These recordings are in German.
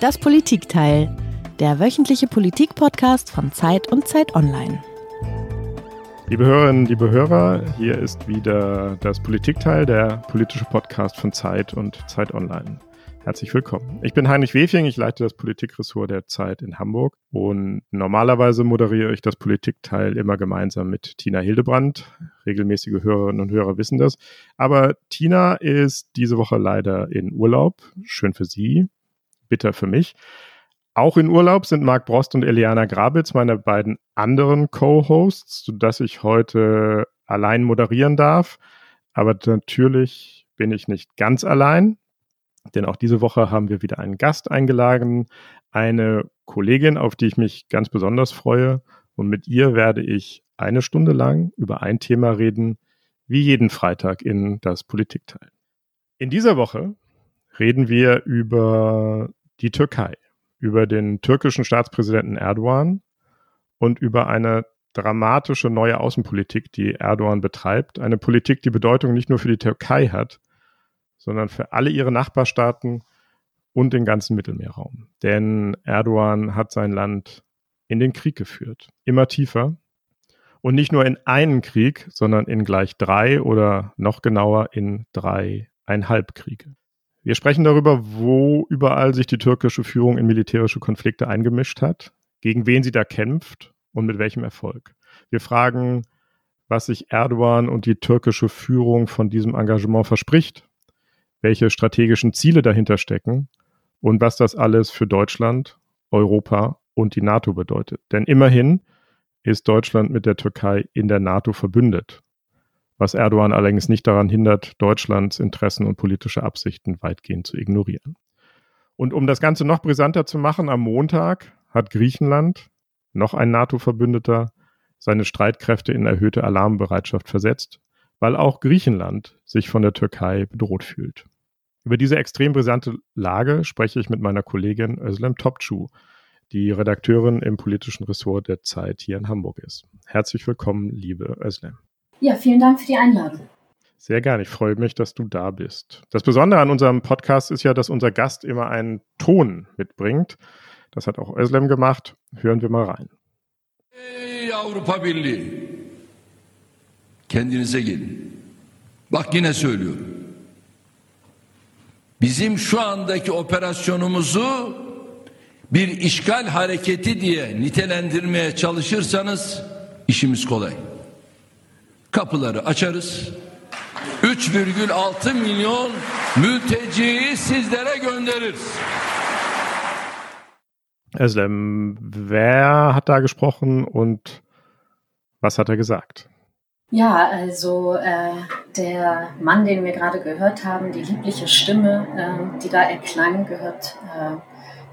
Das Politikteil, der wöchentliche Politik-Podcast von Zeit und Zeit Online. Liebe Hörerinnen, liebe Hörer, hier ist wieder das Politikteil, der politische Podcast von Zeit und Zeit Online. Herzlich willkommen. Ich bin Heinrich Wefing, ich leite das Politikressort der Zeit in Hamburg und normalerweise moderiere ich das Politikteil immer gemeinsam mit Tina Hildebrand. Regelmäßige Hörerinnen und Hörer wissen das. Aber Tina ist diese Woche leider in Urlaub. Schön für sie bitter für mich. Auch in Urlaub sind Marc Brost und Eliana Grabitz meine beiden anderen Co-Hosts, sodass ich heute allein moderieren darf. Aber natürlich bin ich nicht ganz allein, denn auch diese Woche haben wir wieder einen Gast eingeladen, eine Kollegin, auf die ich mich ganz besonders freue. Und mit ihr werde ich eine Stunde lang über ein Thema reden, wie jeden Freitag in das Politikteil. In dieser Woche reden wir über die Türkei, über den türkischen Staatspräsidenten Erdogan und über eine dramatische neue Außenpolitik, die Erdogan betreibt. Eine Politik, die Bedeutung nicht nur für die Türkei hat, sondern für alle ihre Nachbarstaaten und den ganzen Mittelmeerraum. Denn Erdogan hat sein Land in den Krieg geführt, immer tiefer. Und nicht nur in einen Krieg, sondern in gleich drei oder noch genauer in dreieinhalb Kriege. Wir sprechen darüber, wo überall sich die türkische Führung in militärische Konflikte eingemischt hat, gegen wen sie da kämpft und mit welchem Erfolg. Wir fragen, was sich Erdogan und die türkische Führung von diesem Engagement verspricht, welche strategischen Ziele dahinter stecken und was das alles für Deutschland, Europa und die NATO bedeutet. Denn immerhin ist Deutschland mit der Türkei in der NATO verbündet was Erdogan allerdings nicht daran hindert, Deutschlands Interessen und politische Absichten weitgehend zu ignorieren. Und um das Ganze noch brisanter zu machen, am Montag hat Griechenland, noch ein NATO-Verbündeter, seine Streitkräfte in erhöhte Alarmbereitschaft versetzt, weil auch Griechenland sich von der Türkei bedroht fühlt. Über diese extrem brisante Lage spreche ich mit meiner Kollegin Özlem Topçu, die Redakteurin im politischen Ressort der Zeit hier in Hamburg ist. Herzlich willkommen, liebe Özlem. Ja, vielen Dank für die Einladung. Sehr gerne. Ich freue mich, dass du da bist. Das Besondere an unserem Podcast ist ja, dass unser Gast immer einen Ton mitbringt. Das hat auch Özlem gemacht. Hören wir mal rein. Ey Avrupa Birliği. Kendinize gelin. Bak yine söylüyorum. Bizim şu andaki operasyonumuzu bir işgal hareketi diye nitelendirmeye çalışırsanız işimiz kolay kapıları açarız. 3,6 milyon mülteciyi sizlere göndeririz. Özlem, wer hat da gesprochen und was hat er gesagt? Ja, also äh, der Mann, den wir gerade gehört haben, die liebliche Stimme, äh, die da erklang, gehört äh,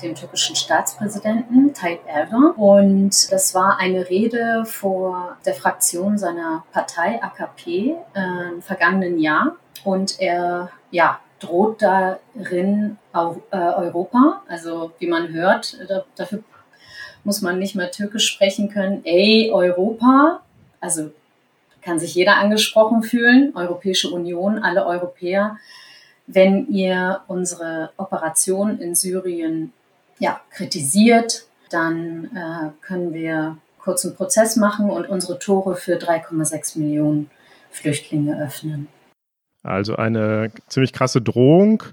dem türkischen Staatspräsidenten Tayyip Erdogan. Und das war eine Rede vor der Fraktion seiner Partei AKP äh, im vergangenen Jahr. Und er ja, droht darin äh, Europa. Also wie man hört, da, dafür muss man nicht mehr Türkisch sprechen können. Ey, Europa. Also kann sich jeder angesprochen fühlen. Europäische Union, alle Europäer wenn ihr unsere Operation in Syrien ja, kritisiert, dann äh, können wir kurzen Prozess machen und unsere Tore für 3,6 Millionen Flüchtlinge öffnen. Also eine ziemlich krasse Drohung,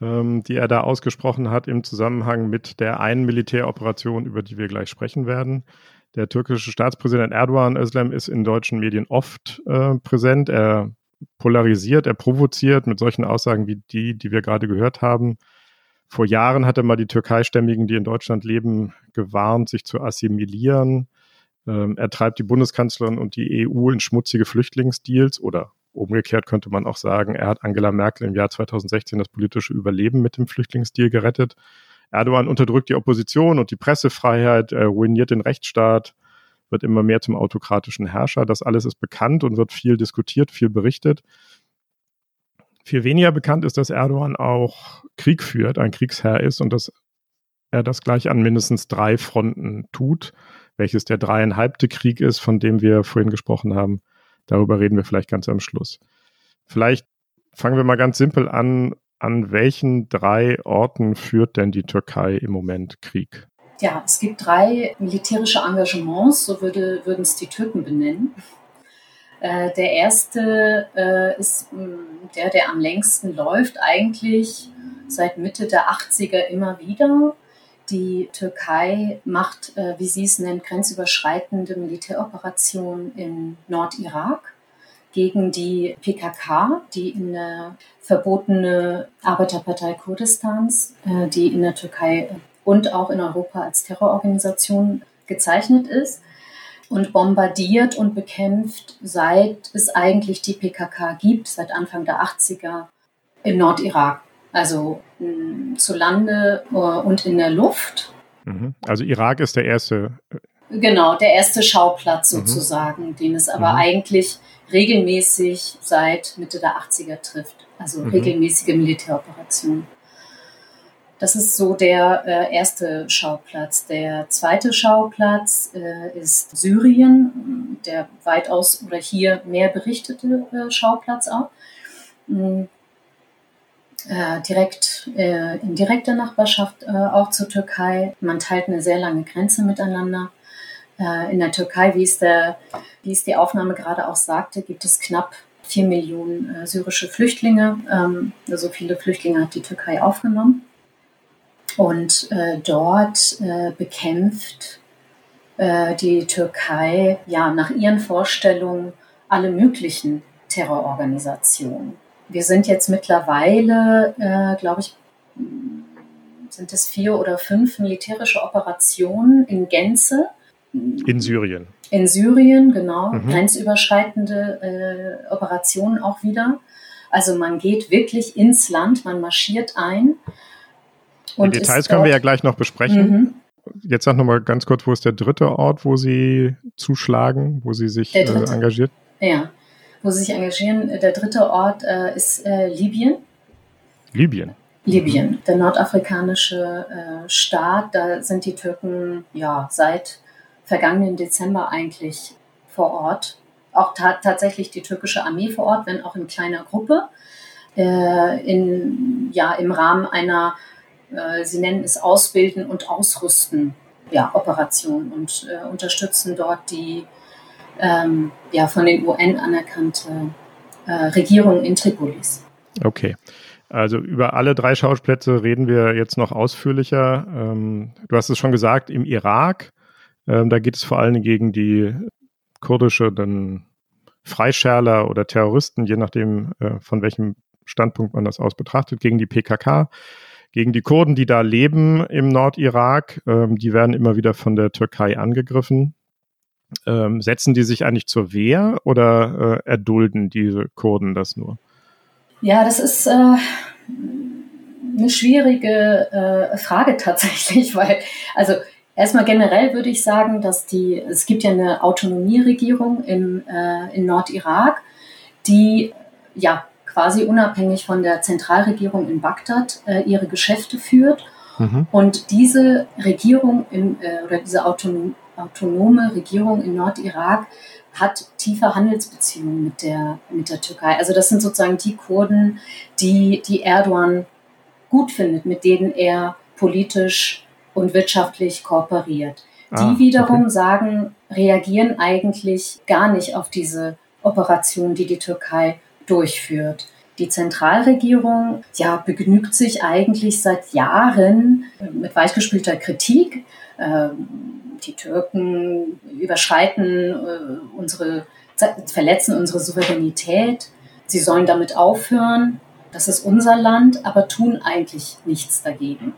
ähm, die er da ausgesprochen hat im Zusammenhang mit der einen Militäroperation, über die wir gleich sprechen werden. Der türkische Staatspräsident Erdogan Özlem ist in deutschen Medien oft äh, präsent. Er polarisiert, er provoziert mit solchen Aussagen wie die, die wir gerade gehört haben. Vor Jahren hat er mal die Türkeistämmigen, die in Deutschland leben, gewarnt, sich zu assimilieren. Ähm, er treibt die Bundeskanzlerin und die EU in schmutzige Flüchtlingsdeals oder umgekehrt könnte man auch sagen, er hat Angela Merkel im Jahr 2016 das politische Überleben mit dem Flüchtlingsdeal gerettet. Erdogan unterdrückt die Opposition und die Pressefreiheit, er ruiniert den Rechtsstaat, wird immer mehr zum autokratischen Herrscher. Das alles ist bekannt und wird viel diskutiert, viel berichtet. Viel weniger bekannt ist, dass Erdogan auch Krieg führt, ein Kriegsherr ist und dass er das gleich an mindestens drei Fronten tut. welches der dreieinhalbte Krieg ist, von dem wir vorhin gesprochen haben. Darüber reden wir vielleicht ganz am Schluss. Vielleicht fangen wir mal ganz simpel an. An welchen drei Orten führt denn die Türkei im Moment Krieg? Ja, es gibt drei militärische Engagements, so würde, würden es die Türken benennen. Äh, der erste äh, ist mh, mm, der, der am längsten läuft, eigentlich seit Mitte der 80er immer wieder. Die Türkei macht, äh, wie sie es nennt, grenzüberschreitende Militäroperationen im Nordirak gegen die PKK, die in der verbotene Arbeiterpartei Kurdistans, äh, die in der Türkei und auch in Europa als Terrororganisation gezeichnet ist und bombardiert und bekämpft, seit es eigentlich die PKK gibt, seit Anfang der 80er im Nordirak. Also mm, zu Lande uh, und in der Luft. Mhm. Also Irak ist der erste. Äh, genau, der erste Schauplatz mhm. sozusagen, mhm. den es aber mhm. eigentlich regelmäßig seit Mitte der 80er trifft. Also mhm. regelmäßige Militäroperationen. Das ist so der äh, erste Schauplatz. Der zweite Schauplatz äh, ist Syrien, der weitaus oder hier mehr berichtete äh, Schauplatz auch. Mhm. direkt äh, in direkter Nachbarschaft äh, auch zur Türkei. Man teilt eine sehr lange Grenze miteinander. Äh, in der Türkei, wie es, der, wie es die Aufnahme gerade auch sagte, gibt es knapp vier Millionen syrische Flüchtlinge. Ähm, so also viele Flüchtlinge hat die Türkei aufgenommen. Und äh, dort äh, bekämpft äh, die Türkei ja nach ihren Vorstellungen alle möglichen Terrororganisationen. Wir sind jetzt mittlerweile, äh, glaube ich, sind es vier oder fünf militärische Operationen in Gänze. In Syrien. In Syrien, genau. Mhm. Grenzüberschreitende äh, Operationen auch wieder. Also man geht wirklich ins Land, man marschiert ein Die Details können wir ja gleich noch besprechen. Mhm. Jetzt sag nochmal ganz kurz, wo ist der dritte Ort, wo Sie zuschlagen, wo Sie sich äh, engagiert? Ja, wo Sie sich engagieren. Der dritte Ort äh, ist äh, Libyen. Libyen? Libyen, der nordafrikanische äh, Staat. Da sind die Türken ja seit vergangenen Dezember eigentlich vor Ort. Auch ta tatsächlich die türkische Armee vor Ort, wenn auch in kleiner Gruppe. Äh, in, ja, Im Rahmen einer äh, sie nennen es Ausbilden und Ausrüsten, ja, Operation und äh, unterstützen dort die ähm, ja, von den UN anerkannte äh, Regierung in Tripolis. Okay. Also über alle drei Schauplätze reden wir jetzt noch ausführlicher. Ähm, du hast es schon gesagt, im Irak, ähm, da geht es vor allem gegen die kurdische dann Freischärler oder Terroristen, je nachdem, äh, von welchem Standpunkt man das aus betrachtet, gegen die PKK gegen die Kurden, die da leben im Nordirak. Ähm, die werden immer wieder von der Türkei angegriffen. Ähm, setzen die sich eigentlich zur Wehr oder äh, erdulden diese Kurden das nur? Ja, das ist äh, eine schwierige äh, Frage tatsächlich, weil, also erstmal generell würde ich sagen, dass die, es gibt ja eine Autonomieregierung im, äh, in Nordirak, die ja quasi unabhängig von der Zentralregierung in Bagdad äh, ihre Geschäfte führt. Mhm. Und diese Regierung in, äh, oder diese autonom, autonome Regierung in Nordirak hat tiefe Handelsbeziehungen mit der, mit der Türkei. Also das sind sozusagen die Kurden, die, die Erdogan gut findet, mit denen er politisch und wirtschaftlich kooperiert. Ah, die wiederum okay. sagen, reagieren eigentlich gar nicht auf diese Operation, die die Türkei durchführt. Die Zentralregierung ja, begnügt sich eigentlich seit Jahren mit weichgespielter Kritik. Ähm, die Türken überschreiten äh, unsere, verletzen unsere Souveränität. Sie sollen damit aufhören. Das ist unser Land, aber tun eigentlich nichts dagegen.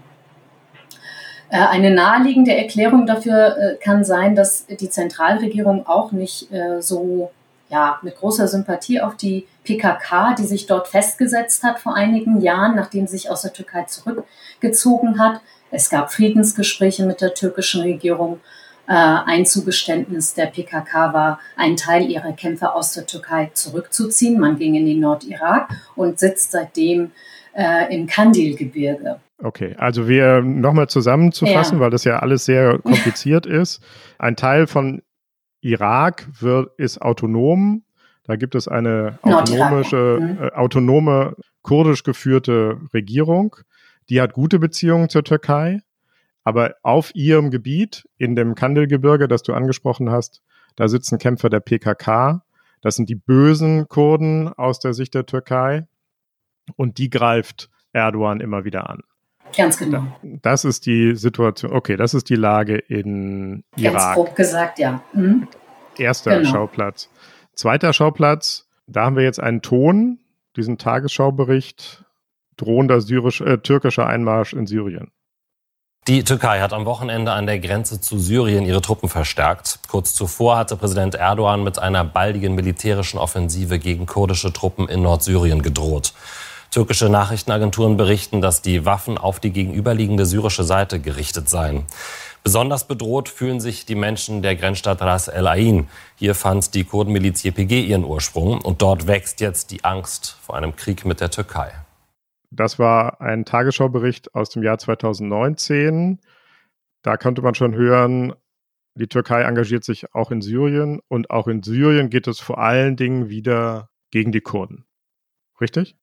Äh, eine naheliegende Erklärung dafür äh, kann sein, dass die Zentralregierung auch nicht so ja, mit großer Sympathie auf die PKK, die sich dort festgesetzt hat vor einigen Jahren, nachdem sie sich aus der Türkei zurückgezogen hat. Es gab Friedensgespräche mit der türkischen Regierung. Äh, ein Zugeständnis der PKK war, einen Teil ihrer Kämpfer aus der Türkei zurückzuziehen. Man ging in den Nordirak und sitzt seitdem äh, im Kandilgebirge. Okay, also wir nochmal zusammenzufassen, ja. weil das ja alles sehr kompliziert ist. Ein Teil von Irak wird, ist autonom. Da gibt es eine autonomische, mhm. äh, autonome kurdisch geführte Regierung. Die hat gute Beziehungen zur Türkei. Aber auf ihrem Gebiet, in dem Kandelgebirge, das du angesprochen hast, da sitzen Kämpfer der PKK. Das sind die bösen Kurden aus der Sicht der Türkei. Und die greift Erdogan immer wieder an. Ganz genau. Das ist die Situation. Okay, das ist die Lage in Irak. Ganz grob gesagt, ja. Mhm. Erster genau. Schauplatz. Zweiter Schauplatz, da haben wir jetzt einen Ton, diesen Tagesschaubericht, drohender syrisch, äh, türkischer Einmarsch in Syrien. Die Türkei hat am Wochenende an der Grenze zu Syrien ihre Truppen verstärkt. Kurz zuvor hatte Präsident Erdogan mit einer baldigen militärischen Offensive gegen kurdische Truppen in Nordsyrien gedroht. Türkische Nachrichtenagenturen berichten, dass die Waffen auf die gegenüberliegende syrische Seite gerichtet seien. Besonders bedroht fühlen sich die Menschen der Grenzstadt Ras El Ain. Hier fand die Kurdenmiliz YPG ihren Ursprung und dort wächst jetzt die Angst vor einem Krieg mit der Türkei. Das war ein Tagesschaubericht aus dem Jahr 2019. Da konnte man schon hören, die Türkei engagiert sich auch in Syrien und auch in Syrien geht es vor allen Dingen wieder gegen die Kurden. Richtig?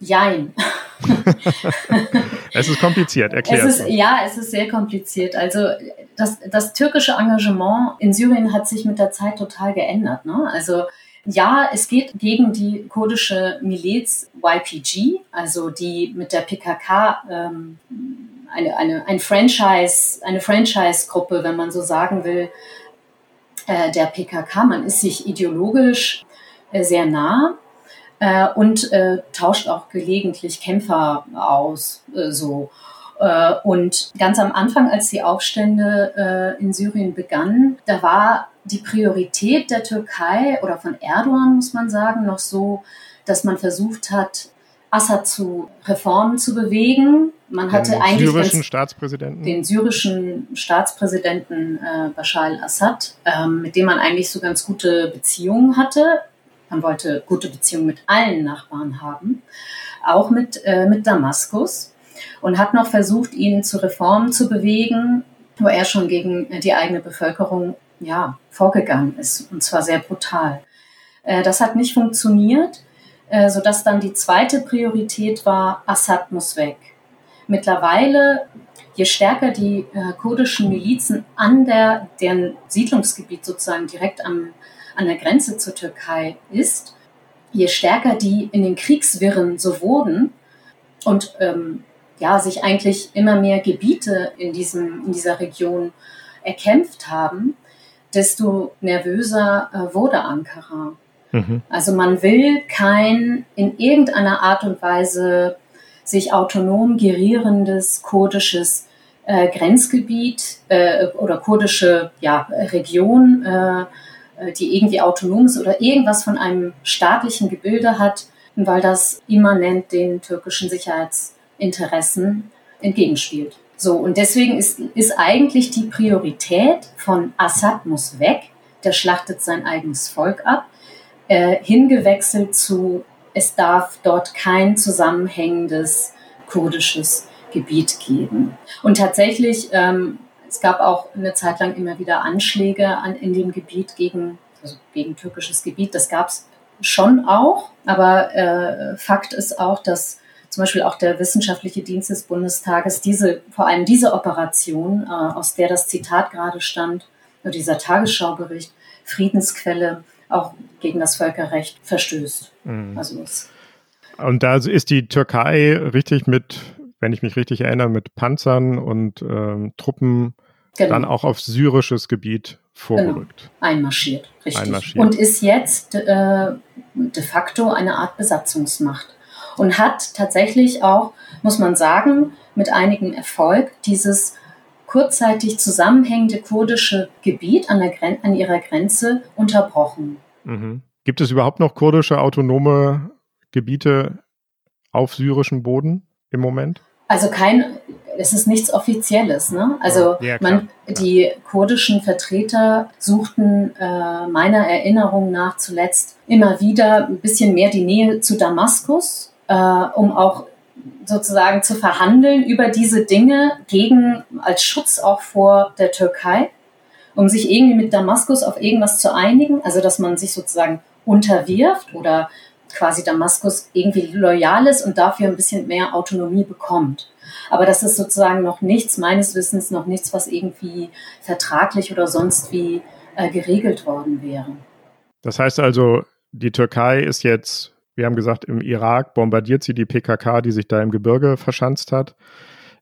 Jein. es ist kompliziert, erklär es. Ist, ja, es ist sehr kompliziert. Also das, das türkische Engagement in Syrien hat sich mit der Zeit total geändert. Ne? Also ja, es geht gegen die kurdische Miliz YPG, also die mit der PKK ähm, eine, eine, ein Franchise, eine Franchise-Gruppe, wenn man so sagen will, äh, der PKK. Man ist sich ideologisch äh, sehr nah äh, und äh, tauscht auch gelegentlich Kämpfer aus, äh, so. Äh, und ganz am Anfang, als die Aufstände äh, in Syrien begannen, da war die Priorität der Türkei oder von Erdogan, muss man sagen, noch so, dass man versucht hat, Assad zu Reformen zu bewegen. Man hatte den eigentlich syrischen Staatspräsidenten. den syrischen Staatspräsidenten äh, Bashar al-Assad, ähm, mit dem man eigentlich so ganz gute Beziehungen hatte. Man wollte gute Beziehungen mit allen Nachbarn haben, auch mit, äh, mit Damaskus und hat noch versucht, ihn zu Reformen zu bewegen, wo er schon gegen die eigene Bevölkerung ja, vorgegangen ist, und zwar sehr brutal. Äh, das hat nicht funktioniert, äh, sodass dann die zweite Priorität war, Assad muss weg. Mittlerweile, je stärker die äh, kurdischen Milizen an der, deren Siedlungsgebiet sozusagen direkt am an der Grenze zur Türkei ist, je stärker die in den Kriegswirren so wurden und ähm, ja, sich eigentlich immer mehr Gebiete in, diesem, in dieser Region erkämpft haben, desto nervöser äh, wurde Ankara. Mhm. Also man will kein in irgendeiner Art und Weise sich autonom gerierendes kurdisches äh, Grenzgebiet äh, oder kurdische ja, Region äh, die irgendwie autonom ist oder irgendwas von einem staatlichen Gebilde hat, weil das immanent den türkischen Sicherheitsinteressen entgegenspielt. So, und deswegen ist, ist eigentlich die Priorität von Assad muss weg, der schlachtet sein eigenes Volk ab, äh, hingewechselt zu, es darf dort kein zusammenhängendes kurdisches Gebiet geben. Und tatsächlich ähm, es gab auch eine Zeit lang immer wieder Anschläge an, in dem Gebiet gegen, also gegen türkisches Gebiet. Das gab es schon auch, aber äh, Fakt ist auch, dass zum Beispiel auch der wissenschaftliche Dienst des Bundestages diese, vor allem diese Operation, äh, aus der das Zitat gerade stand, dieser Tagesschaubericht, Friedensquelle, auch gegen das Völkerrecht verstößt. Mhm. Also und da ist die Türkei richtig mit wenn ich mich richtig erinnere, mit Panzern und ähm, Truppen genau. dann auch auf syrisches Gebiet vorgerückt. Genau. Einmarschiert, richtig. Einmarschiert. Und ist jetzt äh, de facto eine Art Besatzungsmacht. Und hat tatsächlich auch, muss man sagen, mit einigem Erfolg dieses kurzzeitig zusammenhängende kurdische Gebiet an, an ihrer Grenze unterbrochen. Mhm. Gibt es überhaupt noch kurdische autonome Gebiete auf syrischem Boden im Moment? Also kein, es ist nichts Offizielles. Ne? Also ja, man, die kurdischen Vertreter suchten äh, meiner Erinnerung nach zuletzt immer wieder ein bisschen mehr die Nähe zu Damaskus, äh, um auch sozusagen zu verhandeln über diese Dinge gegen, als Schutz auch vor der Türkei, um sich irgendwie mit Damaskus auf irgendwas zu einigen, also dass man sich sozusagen unterwirft oder quasi Damaskus irgendwie loyal ist und dafür ein bisschen mehr Autonomie bekommt. Aber das ist sozusagen noch nichts, meines Wissens noch nichts, was irgendwie vertraglich oder sonst wie äh, geregelt worden wäre. Das heißt also, die Türkei ist jetzt, wir haben gesagt, im Irak bombardiert sie die PKK, die sich da im Gebirge verschanzt hat.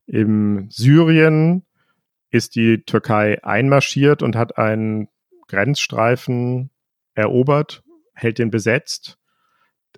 Im Syrien ist die Türkei einmarschiert und hat einen Grenzstreifen erobert, hält den besetzt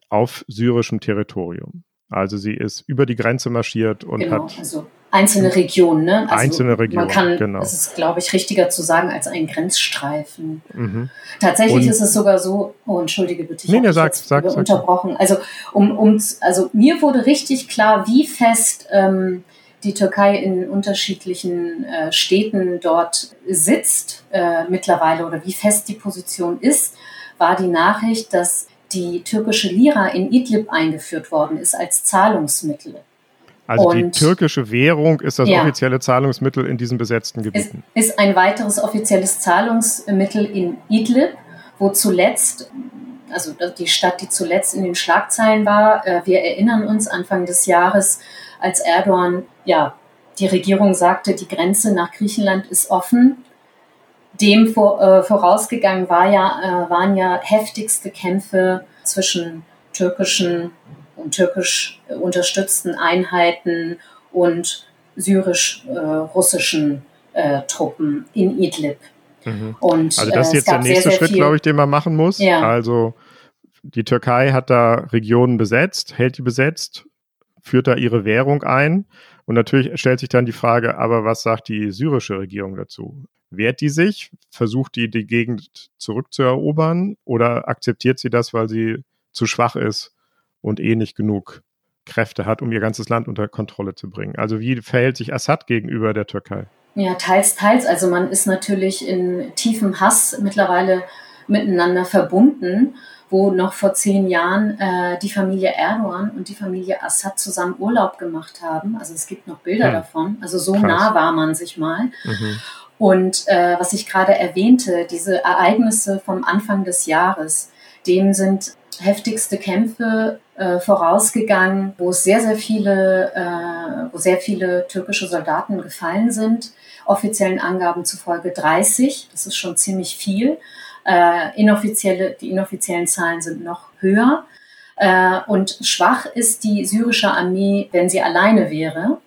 auf syrischem Territorium. Also sie ist über die Grenze marschiert und genau, hat also einzelne Regionen, ne? Also einzelne Regionen. Man kann, genau. das ist, glaube ich, richtiger zu sagen als ein Grenzstreifen. Mhm. Tatsächlich und ist es sogar so. Oh, entschuldige bitte, ich nee, habe sag, sag, unterbrochen. Also um, um, also mir wurde richtig klar, wie fest ähm, die Türkei in unterschiedlichen äh, Städten dort sitzt äh, mittlerweile oder wie fest die Position ist, war die Nachricht, dass die türkische Lira in Idlib eingeführt worden ist als Zahlungsmittel. Also und, die türkische Währung ist das ja, offizielle Zahlungsmittel in diesen besetzten Gebieten. Ist ein weiteres offizielles Zahlungsmittel in Idlib, wo zuletzt, also die Stadt, die zuletzt in den Schlagzeilen war, äh, wir erinnern uns Anfang des Jahres, als Erdogan, ja, die Regierung sagte, die Grenze nach Griechenland ist offen dem vor, äh, vorausgegangen war ja, äh, waren ja heftigste Kämpfe zwischen türkischen und türkisch unterstützten Einheiten und syrisch-russischen äh, Truppen in Idlib. Mhm. Und, also das ist äh, jetzt der nächste sehr, sehr Schritt, glaube ich, den man machen muss. Ja. Also die Türkei hat da Regionen besetzt, hält die besetzt, führt da ihre Währung ein. Und natürlich stellt sich dann die Frage, aber was sagt die syrische Regierung dazu? Wehrt die sich? Versucht die, die Gegend zurückzuerobern? Oder akzeptiert sie das, weil sie zu schwach ist und eh nicht genug Kräfte hat, um ihr ganzes Land unter Kontrolle zu bringen? Also wie verhält sich Assad gegenüber der Türkei? Ja, teils, teils. Also man ist natürlich in tiefem Hass mittlerweile miteinander verbunden wo noch vor zehn Jahren äh, die Familie Erdogan und die Familie Assad zusammen Urlaub gemacht haben. Also es gibt noch Bilder ja. davon. Also so Krass. nah war man sich mal. Mhm. Und äh, was ich gerade erwähnte, diese Ereignisse vom Anfang des Jahres, dem sind heftigste Kämpfe äh, vorausgegangen, wo sehr, sehr viele, äh, wo sehr viele türkische Soldaten gefallen sind. Offiziellen Angaben zufolge 30, das ist schon ziemlich viel. Äh, inoffizielle, die inoffiziellen Zahlen sind noch höher. Äh, und schwach ist die syrische Armee, wenn sie alleine wäre.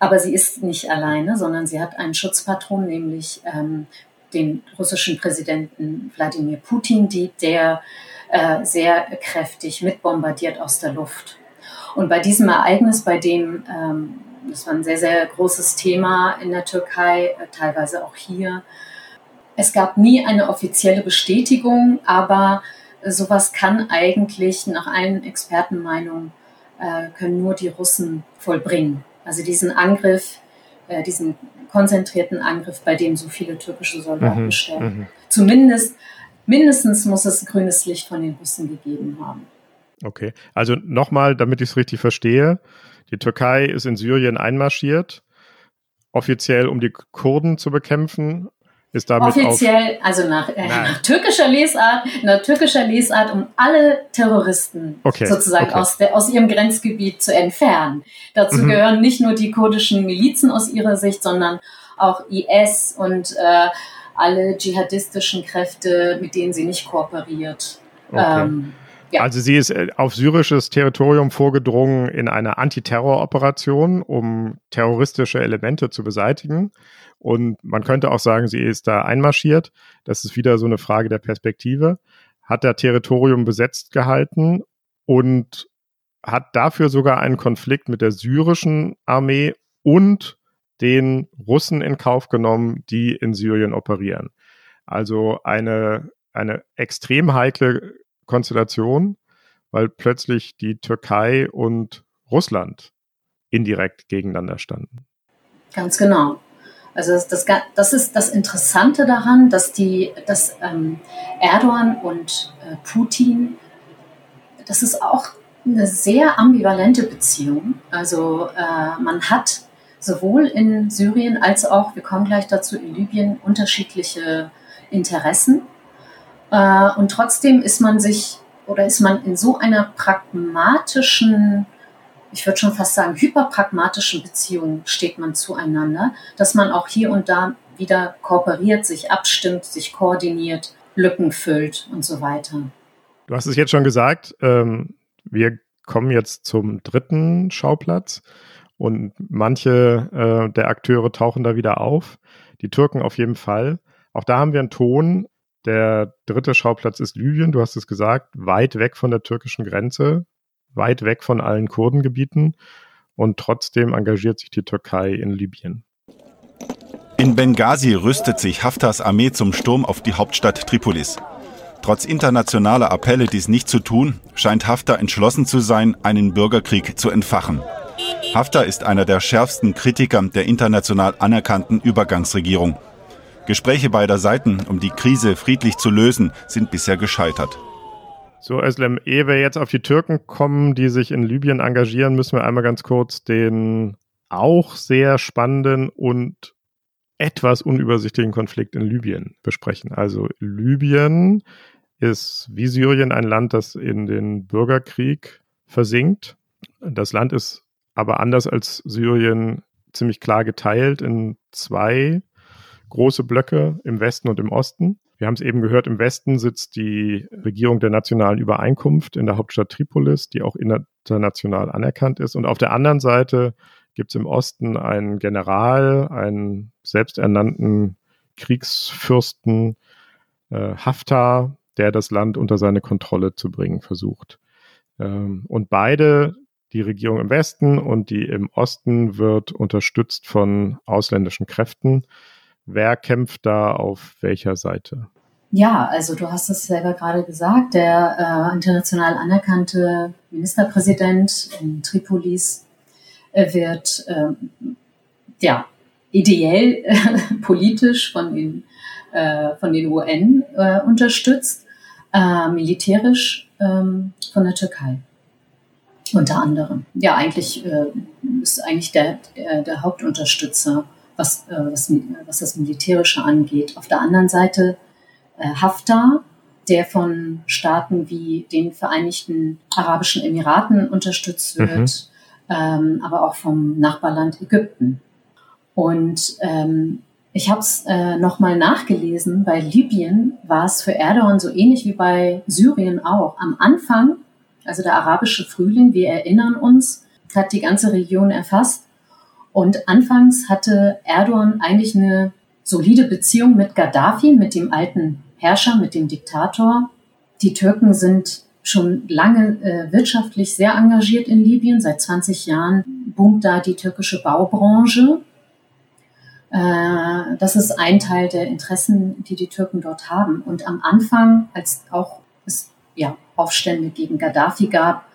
Aber sie ist nicht alleine, sondern sie hat einen Schutzpatron, nämlich ähm, den russischen Präsidenten Wladimir Putin, die, der äh, sehr kräftig mitbombardiert aus der Luft. Und bei diesem Ereignis, bei dem, ähm, das war ein sehr, sehr großes Thema in der Türkei, äh, teilweise auch hier, es gab nie eine offizielle Bestätigung, aber sowas kann eigentlich nach allen Expertenmeinungen äh, können nur die Russen vollbringen. Also diesen Angriff, äh, diesen konzentrierten Angriff, bei dem so viele türkische Soldaten mhm, sterben. Mhm. Zumindest mindestens muss es grünes Licht von den Russen gegeben haben. Okay, also nochmal, damit ich es richtig verstehe, die Türkei ist in Syrien einmarschiert, offiziell um die Kurden zu bekämpfen ist damit offiziell, also nach, äh, nach, türkischer Lesart, nach türkischer Lesart, um alle Terroristen okay, sozusagen okay. Aus, der, aus ihrem Grenzgebiet zu entfernen. Dazu mhm. gehören nicht nur die kurdischen Milizen aus ihrer Sicht, sondern auch IS und äh, alle dschihadistischen Kräfte, mit denen sie nicht kooperiert. Okay. Ähm, ja. Also sie ist äh, auf syrisches Territorium vorgedrungen in einer Antiterroroperation, um terroristische Elemente zu beseitigen. Und man könnte auch sagen, sie ist da einmarschiert. Das ist wieder so eine Frage der Perspektive. Hat der Territorium besetzt gehalten und hat dafür sogar einen Konflikt mit der syrischen Armee und den Russen in Kauf genommen, die in Syrien operieren. Also eine, eine extrem heikle Konstellation, weil plötzlich die Türkei und Russland indirekt gegeneinander standen. Ganz genau. Also das, das, das, ist das Interessante daran, dass, die, dass ähm, Erdogan und äh, Putin, das ist auch eine sehr ambivalente Beziehung. Also äh, man hat sowohl in Syrien als auch, wir kommen gleich dazu, in Libyen unterschiedliche Interessen. Äh, und trotzdem ist man sich oder ist man in so einer pragmatischen, ich würde schon fast sagen, hyperpragmatischen Beziehung steht man zueinander, dass man auch hier und da wieder kooperiert, sich abstimmt, sich koordiniert, Lücken füllt und so weiter. Du hast es jetzt schon gesagt, ähm, wir kommen jetzt zum dritten Schauplatz und manche äh, der Akteure tauchen da wieder auf. Die Türken auf jeden Fall. Auch da haben wir einen Ton. Der dritte Schauplatz ist Libyen, du hast es gesagt, weit weg von der türkischen Grenze, weit weg von allen Kurdengebieten und trotzdem engagiert sich die Türkei in Libyen. In Benghazi rüstet sich Haftars Armee zum Sturm auf die Hauptstadt Tripolis. Trotz internationaler Appelle, dies nicht zu tun, scheint Haftar entschlossen zu sein, einen Bürgerkrieg zu entfachen. Haftar ist einer der schärfsten Kritiker der international anerkannten Übergangsregierung. Gespräche beider Seiten, um die Krise friedlich zu lösen, sind bisher gescheitert. So, Özlem, ehe wir jetzt auf die Türken kommen, die sich in Libyen engagieren, müssen wir einmal ganz kurz den auch sehr spannenden und etwas unübersichtlichen Konflikt in Libyen besprechen. Also Libyen ist wie Syrien ein Land, das in den Bürgerkrieg versinkt. Das Land ist aber anders als Syrien ziemlich klar geteilt in zwei große Blöcke im Westen und im Osten. Wir haben es eben gehört, im Westen sitzt die Regierung der nationalen Übereinkunft in der Hauptstadt Tripolis, die auch international anerkannt ist. Und auf der anderen Seite gibt es im Osten einen General, einen selbsternannten Kriegsfürsten, äh, Haftar, der das Land unter seine Kontrolle zu bringen versucht. Ähm, und beide, die Regierung im Westen und die im Osten, wird unterstützt von ausländischen Kräften. Wer kämpft da auf welcher Seite? Ja, also du hast es selber gerade gesagt, der äh, international anerkannte Ministerpräsident in Tripolis äh, wird äh, ja ideell politisch von den, äh, von den UN äh, unterstützt, äh, militärisch ähm, von der Türkei. Unter anderem. Ja, eigentlich äh, ist eigentlich der, der, der Hauptunterstützer, was, äh, was, was das Militärische angeht. Auf der anderen Seite äh, Haftar, der von Staaten wie den Vereinigten Arabischen Emiraten unterstützt wird, mhm. ähm, aber auch vom Nachbarland Ägypten. Und ähm, ich habe es äh, nochmal nachgelesen, bei Libyen war es für Erdogan so ähnlich wie bei Syrien auch. Am Anfang, also der arabische Frühling, wir erinnern uns, hat die ganze Region erfasst. Und anfangs hatte Erdogan eigentlich eine solide Beziehung mit Gaddafi, mit dem alten Herrscher, mit dem Diktator. Die Türken sind schon lange äh, wirtschaftlich sehr engagiert in Libyen. Seit 20 Jahren boomt da die türkische Baubranche. Äh, das ist ein Teil der Interessen, die die Türken dort haben. Und am Anfang, als auch es ja, Aufstände gegen Gaddafi gab,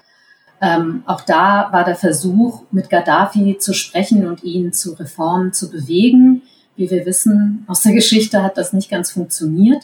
ähm, auch da war der Versuch, mit Gaddafi zu sprechen und ihn zu Reformen zu bewegen. Wie wir wissen aus der Geschichte hat das nicht ganz funktioniert.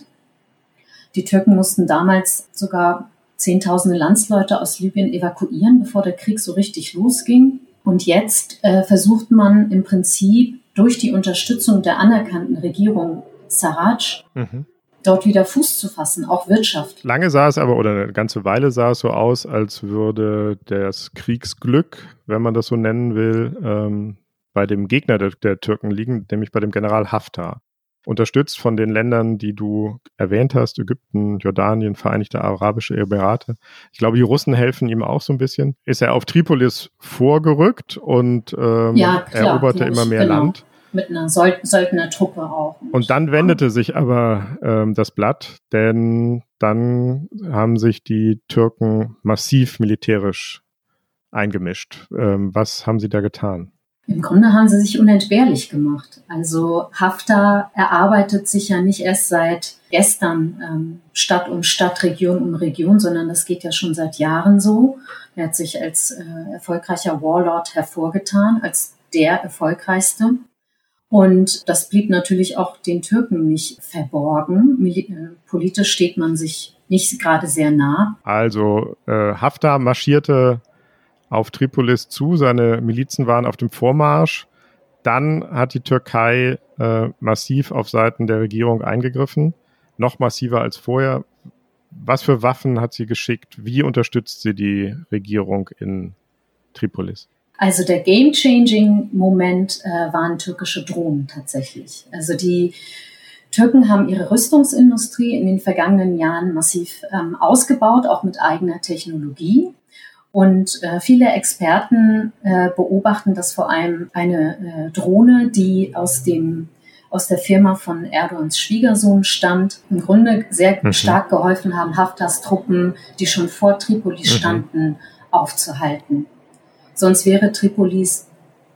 Die Türken mussten damals sogar Zehntausende Landsleute aus Libyen evakuieren, bevor der Krieg so richtig losging. Und jetzt äh, versucht man im Prinzip durch die Unterstützung der anerkannten Regierung Sarraj mhm. Dort wieder Fuß zu fassen, auch Wirtschaft. Lange sah es aber, oder eine ganze Weile sah es so aus, als würde das Kriegsglück, wenn man das so nennen will, ähm, bei dem Gegner der, der Türken liegen, nämlich bei dem General Haftar unterstützt von den Ländern, die du erwähnt hast, Ägypten, Jordanien, Vereinigte Arabische Emirate. Ich glaube, die Russen helfen ihm auch so ein bisschen. Ist er auf Tripolis vorgerückt und ähm, ja, klar, eroberte immer mehr genau. Land. Mit einer Söldnertruppe auch. Und dann wendete sich aber ähm, das Blatt, denn dann haben sich die Türken massiv militärisch eingemischt. Ähm, was haben sie da getan? Im Grunde haben sie sich unentbehrlich gemacht. Also Haftar erarbeitet sich ja nicht erst seit gestern ähm, Stadt um Stadt, Region um Region, sondern das geht ja schon seit Jahren so. Er hat sich als äh, erfolgreicher Warlord hervorgetan, als der erfolgreichste. Und das blieb natürlich auch den Türken nicht verborgen. Äh, politisch steht man sich nicht gerade sehr nah. Also äh, Haftar marschierte auf Tripolis zu, seine Milizen waren auf dem Vormarsch. Dann hat die Türkei äh, massiv auf Seiten der Regierung eingegriffen, noch massiver als vorher. Was für Waffen hat sie geschickt? Wie unterstützt sie die Regierung in Tripolis? Also der Game-Changing-Moment äh, waren türkische Drohnen tatsächlich. Also die Türken haben ihre Rüstungsindustrie in den vergangenen Jahren massiv ähm, ausgebaut, auch mit eigener Technologie. Und äh, viele Experten äh, beobachten, dass vor allem eine äh, Drohne, die aus dem aus der Firma von Erdogans Schwiegersohn stammt, im Grunde sehr mhm. stark geholfen haben, Haftars Truppen, die schon vor Tripoli mhm. standen, mhm. aufzuhalten. Sonst wäre Tripolis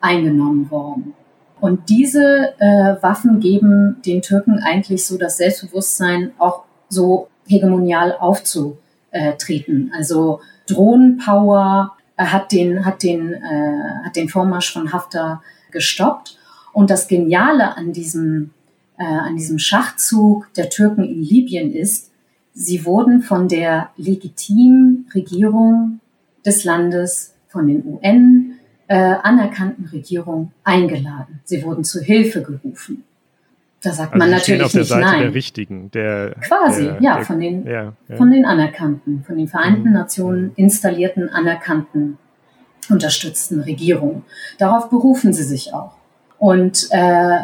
eingenommen worden. Und diese äh, Waffen geben den Türken eigentlich so das Selbstbewusstsein, auch so hegemonial aufzutreten. Also Drohnenpower äh, hat den, hat den, äh, hat den Vormarsch von Haftar gestoppt. Und das Geniale an diesem, äh, an diesem Schachzug der Türken in Libyen ist, sie wurden von der legitimen Regierung des Landes, von den UN äh, anerkannten Regierung eingeladen. Sie wurden zu Hilfe gerufen. Da sagt also man natürlich auf der nicht Seite nein. der Richtigen, der quasi, der, ja, der, von den ja, ja. von den anerkannten, von den Vereinten mhm. Nationen installierten anerkannten unterstützten Regierung. Darauf berufen sie sich auch. Und äh,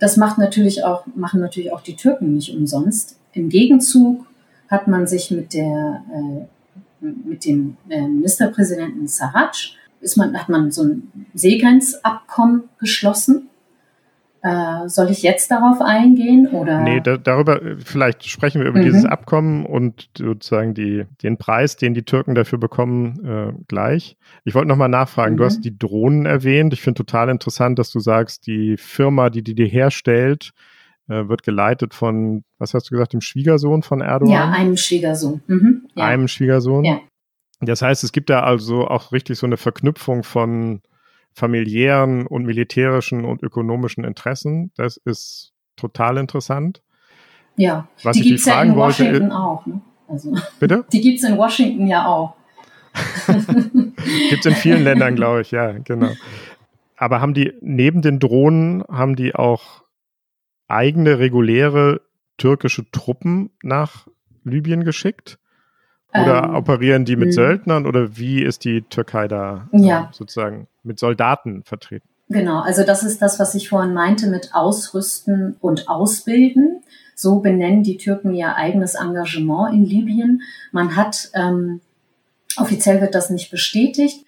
das macht natürlich auch machen natürlich auch die Türken nicht umsonst. Im Gegenzug hat man sich mit der äh, mit dem äh, Ministerpräsidenten Sarraj ist man, hat man so ein Seegrenzabkommen geschlossen äh, soll ich jetzt darauf eingehen oder? Nee, da, darüber, vielleicht sprechen wir über mhm. dieses Abkommen und sozusagen die, den Preis, den die Türken dafür bekommen, äh, gleich. Ich wollte nochmal nachfragen, mhm. du hast die Drohnen erwähnt. Ich finde total interessant, dass du sagst, die Firma, die die dir herstellt, wird geleitet von, was hast du gesagt, dem Schwiegersohn von Erdogan? Ja, einem Schwiegersohn. Mhm. Ja. Einem Schwiegersohn. Ja. Das heißt, es gibt da also auch richtig so eine Verknüpfung von familiären und militärischen und ökonomischen Interessen. Das ist total interessant. Ja, Was die gibt es ja in Washington wollte, auch. Ne? Also, bitte? Die gibt es in Washington ja auch. gibt es in vielen Ländern, glaube ich, ja, genau. Aber haben die neben den Drohnen, haben die auch eigene reguläre türkische Truppen nach Libyen geschickt? Oder ähm, operieren die mit hm. Söldnern oder wie ist die Türkei da ja. sozusagen mit Soldaten vertreten? Genau, also das ist das, was ich vorhin meinte mit Ausrüsten und Ausbilden. So benennen die Türken ihr eigenes Engagement in Libyen. Man hat, ähm, offiziell wird das nicht bestätigt,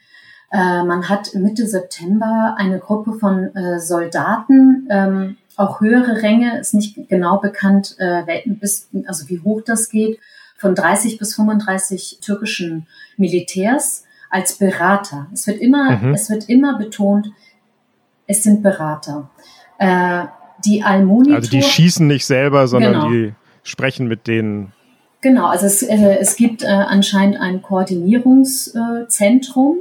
äh, man hat Mitte September eine Gruppe von äh, Soldaten, ähm, auch höhere Ränge, ist nicht genau bekannt, äh, bis, also wie hoch das geht, von 30 bis 35 türkischen Militärs als Berater. Es wird immer, mhm. es wird immer betont, es sind Berater. Äh, die Almonitor. Also die schießen nicht selber, sondern genau. die sprechen mit denen. Genau, also es, äh, es gibt äh, anscheinend ein Koordinierungszentrum,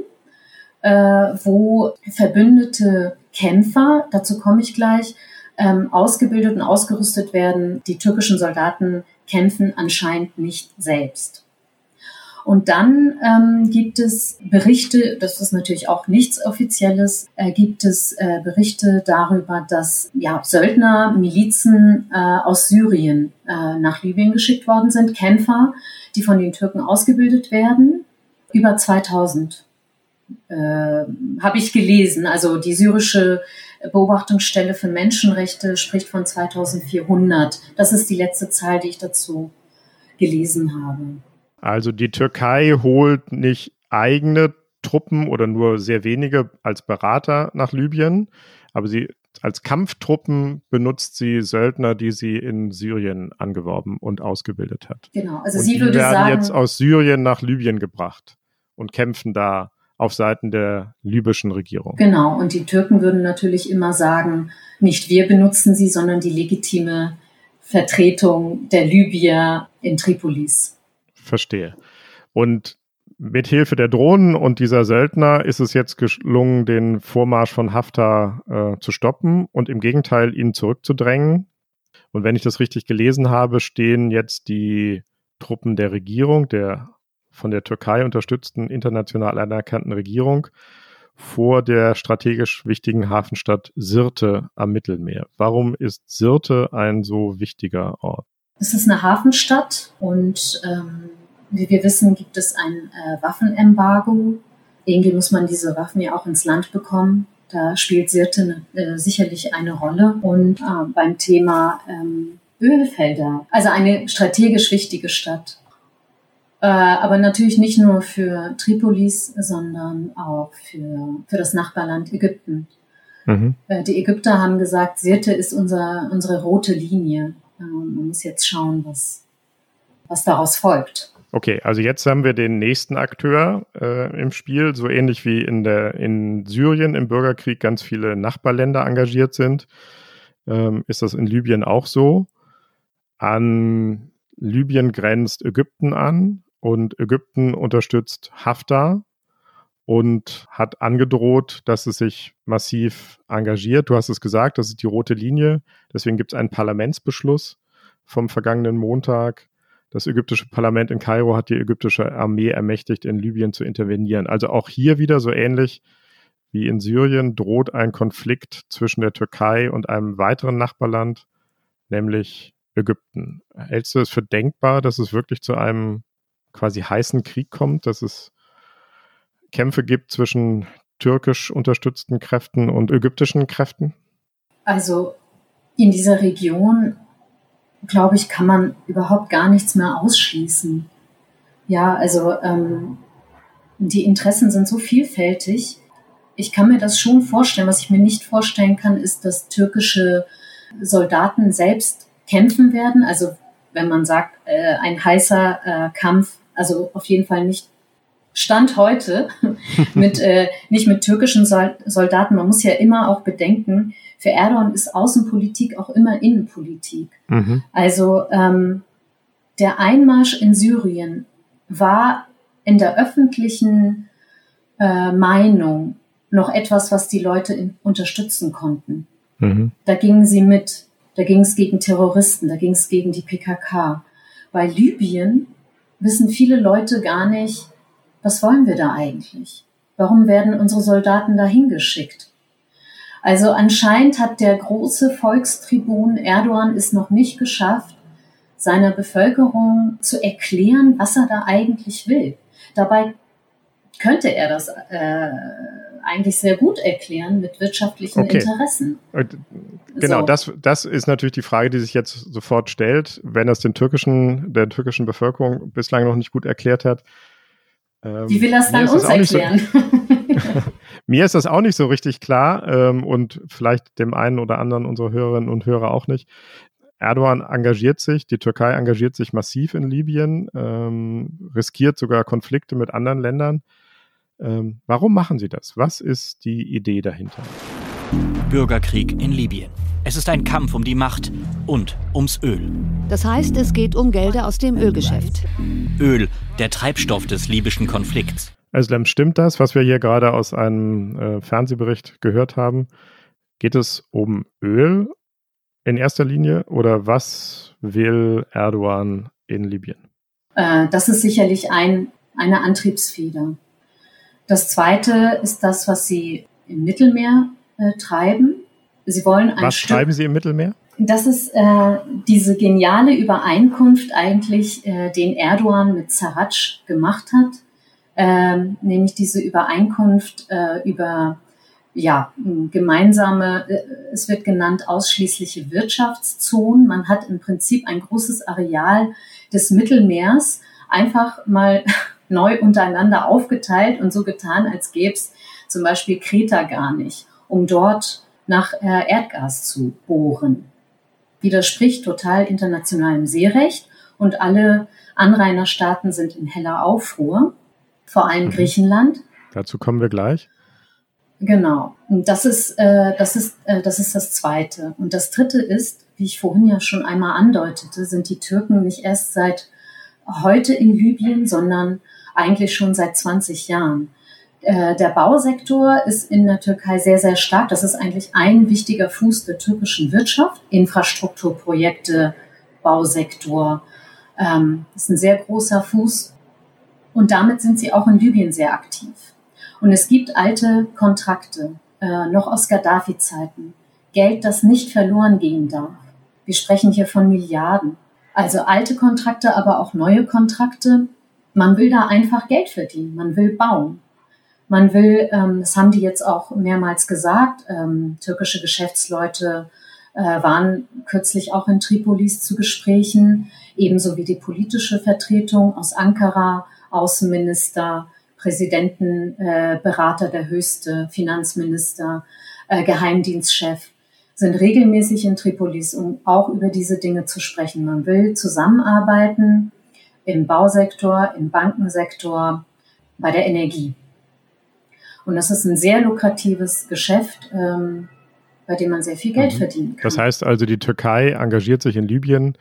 äh, wo verbündete Kämpfer, dazu komme ich gleich, ähm, ausgebildet und ausgerüstet werden. Die türkischen Soldaten kämpfen anscheinend nicht selbst. Und dann ähm, gibt es Berichte, das ist natürlich auch nichts Offizielles, äh, gibt es äh, Berichte darüber, dass ja, Söldner, Milizen äh, aus Syrien äh, nach Libyen geschickt worden sind, Kämpfer, die von den Türken ausgebildet werden. Über 2000 äh, habe ich gelesen. Also die syrische Beobachtungsstelle für Menschenrechte spricht von 2400. Das ist die letzte Zahl, die ich dazu gelesen habe. Also die Türkei holt nicht eigene Truppen oder nur sehr wenige als Berater nach Libyen, aber sie als Kampftruppen benutzt sie Söldner, die sie in Syrien angeworben und ausgebildet hat. Genau, also und sie die würde werden sagen, jetzt aus Syrien nach Libyen gebracht und kämpfen da auf Seiten der libyschen Regierung. Genau, und die Türken würden natürlich immer sagen, nicht wir benutzen sie, sondern die legitime Vertretung der Libyer in Tripolis. Verstehe. Und mit Hilfe der Drohnen und dieser Söldner ist es jetzt gelungen, den Vormarsch von Haftar äh, zu stoppen und im Gegenteil ihn zurückzudrängen. Und wenn ich das richtig gelesen habe, stehen jetzt die Truppen der Regierung, der von der Türkei unterstützten international anerkannten Regierung vor der strategisch wichtigen Hafenstadt Sirte am Mittelmeer. Warum ist Sirte ein so wichtiger Ort? Es ist eine Hafenstadt und ähm, wie wir wissen, gibt es ein äh, Waffenembargo. Irgendwie muss man diese Waffen ja auch ins Land bekommen. Da spielt Sirte äh, sicherlich eine Rolle. Und äh, beim Thema ähm, Ölfelder, also eine strategisch wichtige Stadt. Äh, aber natürlich nicht nur für Tripolis, sondern auch für, für das Nachbarland Ägypten. Mhm. Äh, die Ägypter haben gesagt, Sirte ist unser, unsere rote Linie. Äh, man muss jetzt schauen, was, was daraus folgt. Okay, also jetzt haben wir den nächsten Akteur äh, im Spiel, so ähnlich wie in, der, in Syrien im Bürgerkrieg ganz viele Nachbarländer engagiert sind. Ähm, ist das in Libyen auch so? An Libyen grenzt Ägypten an und Ägypten unterstützt Haftar und hat angedroht, dass es sich massiv engagiert. Du hast es gesagt, das ist die rote Linie. Deswegen gibt es einen Parlamentsbeschluss vom vergangenen Montag. Das ägyptische Parlament in Kairo hat die ägyptische Armee ermächtigt, in Libyen zu intervenieren. Also auch hier wieder so ähnlich wie in Syrien droht ein Konflikt zwischen der Türkei und einem weiteren Nachbarland, nämlich Ägypten. Hältst du es für denkbar, dass es wirklich zu einem quasi heißen Krieg kommt, dass es Kämpfe gibt zwischen türkisch unterstützten Kräften und ägyptischen Kräften? Also in dieser Region, glaube ich, kann man überhaupt gar nichts mehr ausschließen. Ja, also ähm, die Interessen sind so vielfältig. Ich kann mir das schon vorstellen. Was ich mir nicht vorstellen kann, ist, dass türkische Soldaten selbst kämpfen werden. Also wenn man sagt, äh, ein heißer äh, Kampf also auf jeden Fall nicht Stand heute mit äh, nicht mit türkischen Soldaten. Man muss ja immer auch bedenken, für Erdogan ist Außenpolitik auch immer Innenpolitik. Mhm. Also ähm, der Einmarsch in Syrien war in der öffentlichen äh, Meinung noch etwas, was die Leute in, unterstützen konnten. Mhm. Da gingen sie mit, da ging es gegen Terroristen, da ging es gegen die PKK. Bei Libyen wissen viele Leute gar nicht, was wollen wir da eigentlich? Warum werden unsere Soldaten dahin geschickt? Also anscheinend hat der große Volkstribun Erdogan es noch nicht geschafft, seiner Bevölkerung zu erklären, was er da eigentlich will. Dabei könnte er das äh, eigentlich sehr gut erklären mit wirtschaftlichen okay. Interessen. Genau, so. das, das ist natürlich die Frage, die sich jetzt sofort stellt, wenn es den türkischen, der türkischen Bevölkerung bislang noch nicht gut erklärt hat. Ähm, Wie will das dann uns erklären? So, mir ist das auch nicht so richtig klar ähm, und vielleicht dem einen oder anderen unserer Hörerinnen und Hörer auch nicht. Erdogan engagiert sich, die Türkei engagiert sich massiv in Libyen, ähm, riskiert sogar Konflikte mit anderen Ländern. Ähm, warum machen sie das? Was ist die Idee dahinter? Bürgerkrieg in Libyen. Es ist ein Kampf um die Macht und ums Öl. Das heißt, es geht um Gelder aus dem Ölgeschäft. Öl, der Treibstoff des libyschen Konflikts. Özlem, stimmt das, was wir hier gerade aus einem äh, Fernsehbericht gehört haben? Geht es um Öl in erster Linie oder was will Erdogan in Libyen? Äh, das ist sicherlich ein, eine Antriebsfeder. Das zweite ist das, was sie im Mittelmeer äh, treiben. Sie wollen ein Was Stück, treiben Sie im Mittelmeer? Das ist äh, diese geniale Übereinkunft eigentlich, äh, den Erdogan mit Sarraj gemacht hat, ähm, nämlich diese Übereinkunft äh, über ja, gemeinsame, äh, es wird genannt ausschließliche Wirtschaftszonen. Man hat im Prinzip ein großes Areal des Mittelmeers einfach mal neu untereinander aufgeteilt und so getan, als gäbe es zum Beispiel Kreta gar nicht, um dort nach äh, Erdgas zu bohren. Widerspricht total internationalem Seerecht und alle Anrainerstaaten sind in heller Aufruhr, vor allem mhm. Griechenland. Dazu kommen wir gleich. Genau. Und das ist, äh, das ist, äh, das ist das Zweite. Und das Dritte ist, wie ich vorhin ja schon einmal andeutete, sind die Türken nicht erst seit heute in Libyen, sondern eigentlich schon seit 20 Jahren. Äh, der Bausektor ist in der Türkei sehr, sehr stark. Das ist eigentlich ein wichtiger Fuß der türkischen Wirtschaft. Infrastrukturprojekte, Bausektor, Ähm, das ist ein sehr großer Fuß. Und damit sind sie auch in Libyen sehr aktiv. Und es gibt alte Kontrakte, äh, noch aus Gaddafi-Zeiten. Geld, das nicht verloren gehen darf. Wir sprechen hier von Milliarden. Also alte Kontrakte, aber auch neue Kontrakte. Man will da einfach Geld verdienen. Man will bauen. Man will, ähm, das haben die jetzt auch mehrmals gesagt, ähm, türkische Geschäftsleute äh, waren kürzlich auch in Tripolis zu Gesprächen, ebenso wie die politische Vertretung aus Ankara, Außenminister, Präsidentenberater, äh, der höchste Finanzminister, äh, Geheimdienstchef sind regelmäßig in Tripolis, um auch über diese Dinge zu sprechen. Man will zusammenarbeiten im Bausektor, im Bankensektor, bei der Energie. Und das ist ein sehr lukratives Geschäft, ähm, bei dem man sehr viel Geld mhm. verdienen kann. Das heißt also, die Türkei engagiert sich in Libyen,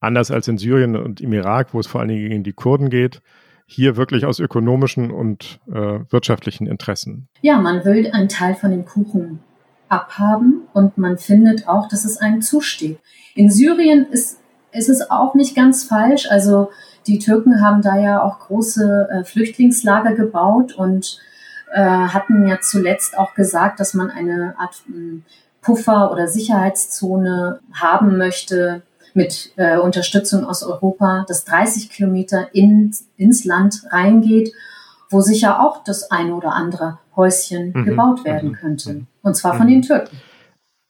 anders als in Syrien und im Irak, wo es vor allen Dingen gegen die Kurden geht, hier wirklich aus ökonomischen und äh, wirtschaftlichen Interessen. Ja, man will einen Teil von dem Kuchen abhaben und man findet auch, dass es einem zusteht. In Syrien ist, ist es auch nicht ganz falsch. Also die Türken haben da ja auch große äh, Flüchtlingslager gebaut und äh, hatten ja zuletzt auch gesagt, dass man eine Art äh, Puffer oder Sicherheitszone haben möchte, mit äh, Unterstützung aus Europa, das 30 Kilometer in, ins Land reingeht, wo sicher auch das eine oder andere Häuschen mhm. gebaut werden mhm. könnte. Und zwar von mhm. den Türken.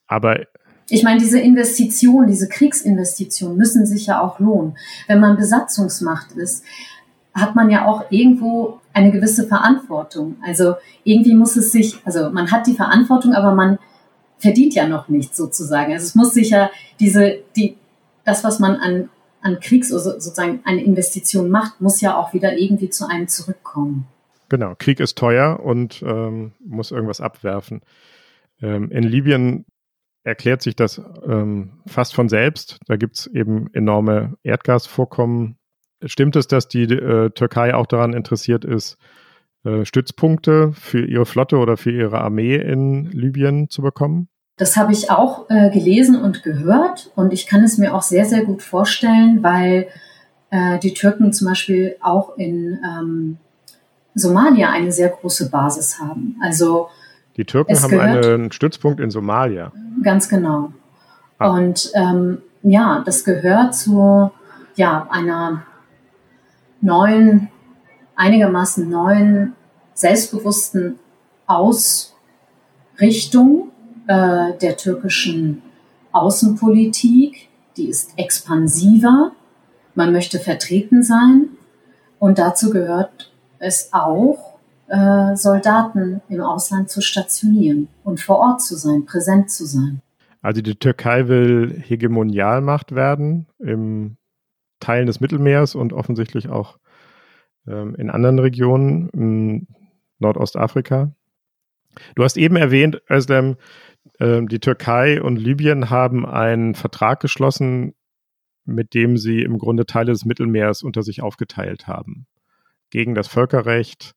Aber ich meine, diese Investitionen, diese Kriegsinvestitionen müssen sich ja auch lohnen. Wenn man Besatzungsmacht ist, hat man ja auch irgendwo eine gewisse Verantwortung. Also irgendwie muss es sich, also man hat die Verantwortung, aber man verdient ja noch nichts sozusagen. Also es muss sich ja diese, die, das, was man an, an Kriegs- oder sozusagen eine Investition macht, muss ja auch wieder irgendwie zu einem zurückkommen. Genau, Krieg ist teuer und ähm, muss irgendwas abwerfen. Ähm, in Libyen erklärt sich das ähm, fast von selbst. Da gibt es eben enorme Erdgasvorkommen. Stimmt es, dass die äh, Türkei auch daran interessiert ist, äh, Stützpunkte für ihre Flotte oder für ihre Armee in Libyen zu bekommen? Das habe ich auch äh, gelesen und gehört und ich kann es mir auch sehr, sehr gut vorstellen, weil äh, die Türken zum Beispiel auch in ähm, Somalia eine sehr große Basis haben. Also die Türken haben gehört, einen Stützpunkt in Somalia. Ganz genau. Ah. Und ähm, ja, das gehört zu ja, einer neuen, einigermaßen neuen, selbstbewussten Ausrichtung äh, der türkischen Außenpolitik. Die ist expansiver. Man möchte vertreten sein. Und dazu gehört es auch, äh, Soldaten im Ausland zu stationieren und vor Ort zu sein, präsent zu sein. Also die Türkei will Hegemonialmacht werden im Teilen des Mittelmeers und offensichtlich auch ähm, in anderen Regionen, in Nordostafrika. Du hast eben erwähnt, Özlem, ähm, die Türkei und Libyen haben einen Vertrag geschlossen, mit dem sie im Grunde Teile des Mittelmeers unter sich aufgeteilt haben. Gegen das Völkerrecht.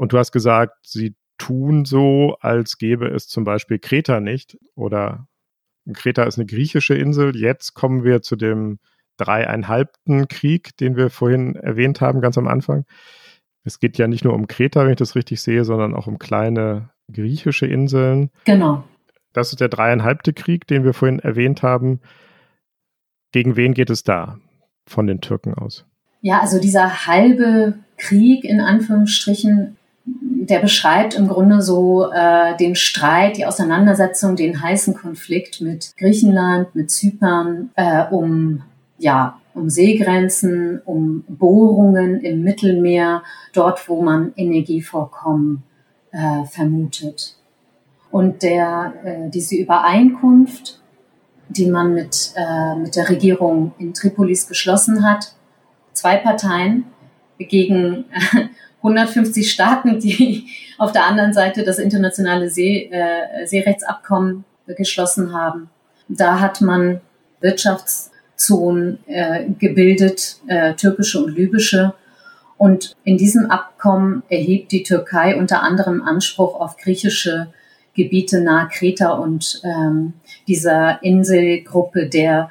Und du hast gesagt, sie tun so, als gäbe es zum Beispiel Kreta nicht. Oder Kreta ist eine griechische Insel. Jetzt kommen wir zu dem dreieinhalbten Krieg, den wir vorhin erwähnt haben, ganz am Anfang. Es geht ja nicht nur um Kreta, wenn ich das richtig sehe, sondern auch um kleine griechische Inseln. Genau. Das ist der dreieinhalbte Krieg, den wir vorhin erwähnt haben. Gegen wen geht es da von den Türken aus? Ja, also dieser halbe Krieg in Anführungsstrichen, der beschreibt im Grunde so äh, den Streit, die Auseinandersetzung, den heißen Konflikt mit Griechenland, mit Zypern äh, um ja um Seegrenzen, um Bohrungen im Mittelmeer, dort wo man Energievorkommen äh, vermutet. Und der, äh, diese Übereinkunft, die man mit, äh, mit der Regierung in Tripolis geschlossen hat, zwei Parteien gegen 150 Staaten, die auf der anderen Seite das internationale See, äh, Seerechtsabkommen geschlossen haben. Da hat man Wirtschaftszonen äh, gebildet, äh, türkische und libysche. Und in diesem Abkommen erhebt die Türkei unter anderem Anspruch auf griechische Gebiete nahe Kreta und ähm, dieser Inselgruppe der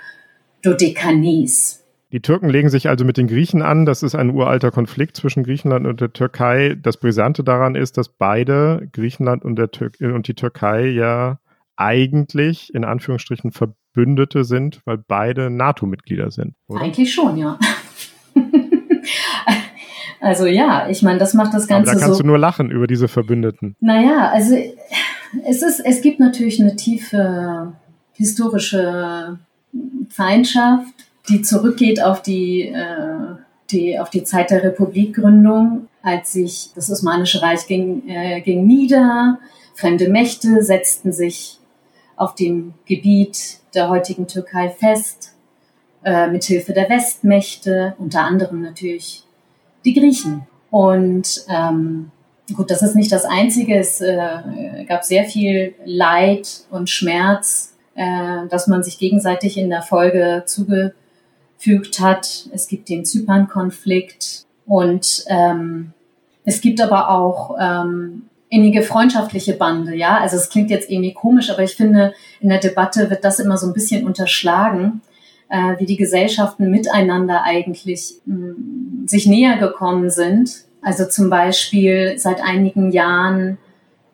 Dodekanes. Die Türken legen sich also mit den Griechen an. Das ist ein uralter Konflikt zwischen Griechenland und der Türkei. Das Brisante daran ist, dass beide, Griechenland und, der Tür und die Türkei, ja eigentlich in Anführungsstrichen Verbündete sind, weil beide NATO-Mitglieder sind. Oder? Eigentlich schon, ja. also ja, ich meine, das macht das Ganze. Aber da kannst so, du nur lachen über diese Verbündeten. Naja, also es ist, es gibt natürlich eine tiefe historische Feindschaft, die zurückgeht auf die, äh, die, auf die Zeit der Republikgründung, als sich das Osmanische Reich ging, äh, ging nieder. Fremde Mächte setzten sich auf dem Gebiet der heutigen Türkei fest, äh, mit Hilfe der Westmächte, unter anderem natürlich die Griechen. Und ähm, gut, das ist nicht das Einzige. Es äh, gab sehr viel Leid und Schmerz, äh, dass man sich gegenseitig in der Folge zugefügt hat. Es gibt den Zypern-Konflikt und ähm, es gibt aber auch ähm, innige freundschaftliche Bande, ja. Also es klingt jetzt irgendwie komisch, aber ich finde, in der Debatte wird das immer so ein bisschen unterschlagen, äh, wie die Gesellschaften miteinander eigentlich mh, mm, sich näher gekommen sind. Also zum Beispiel seit einigen Jahren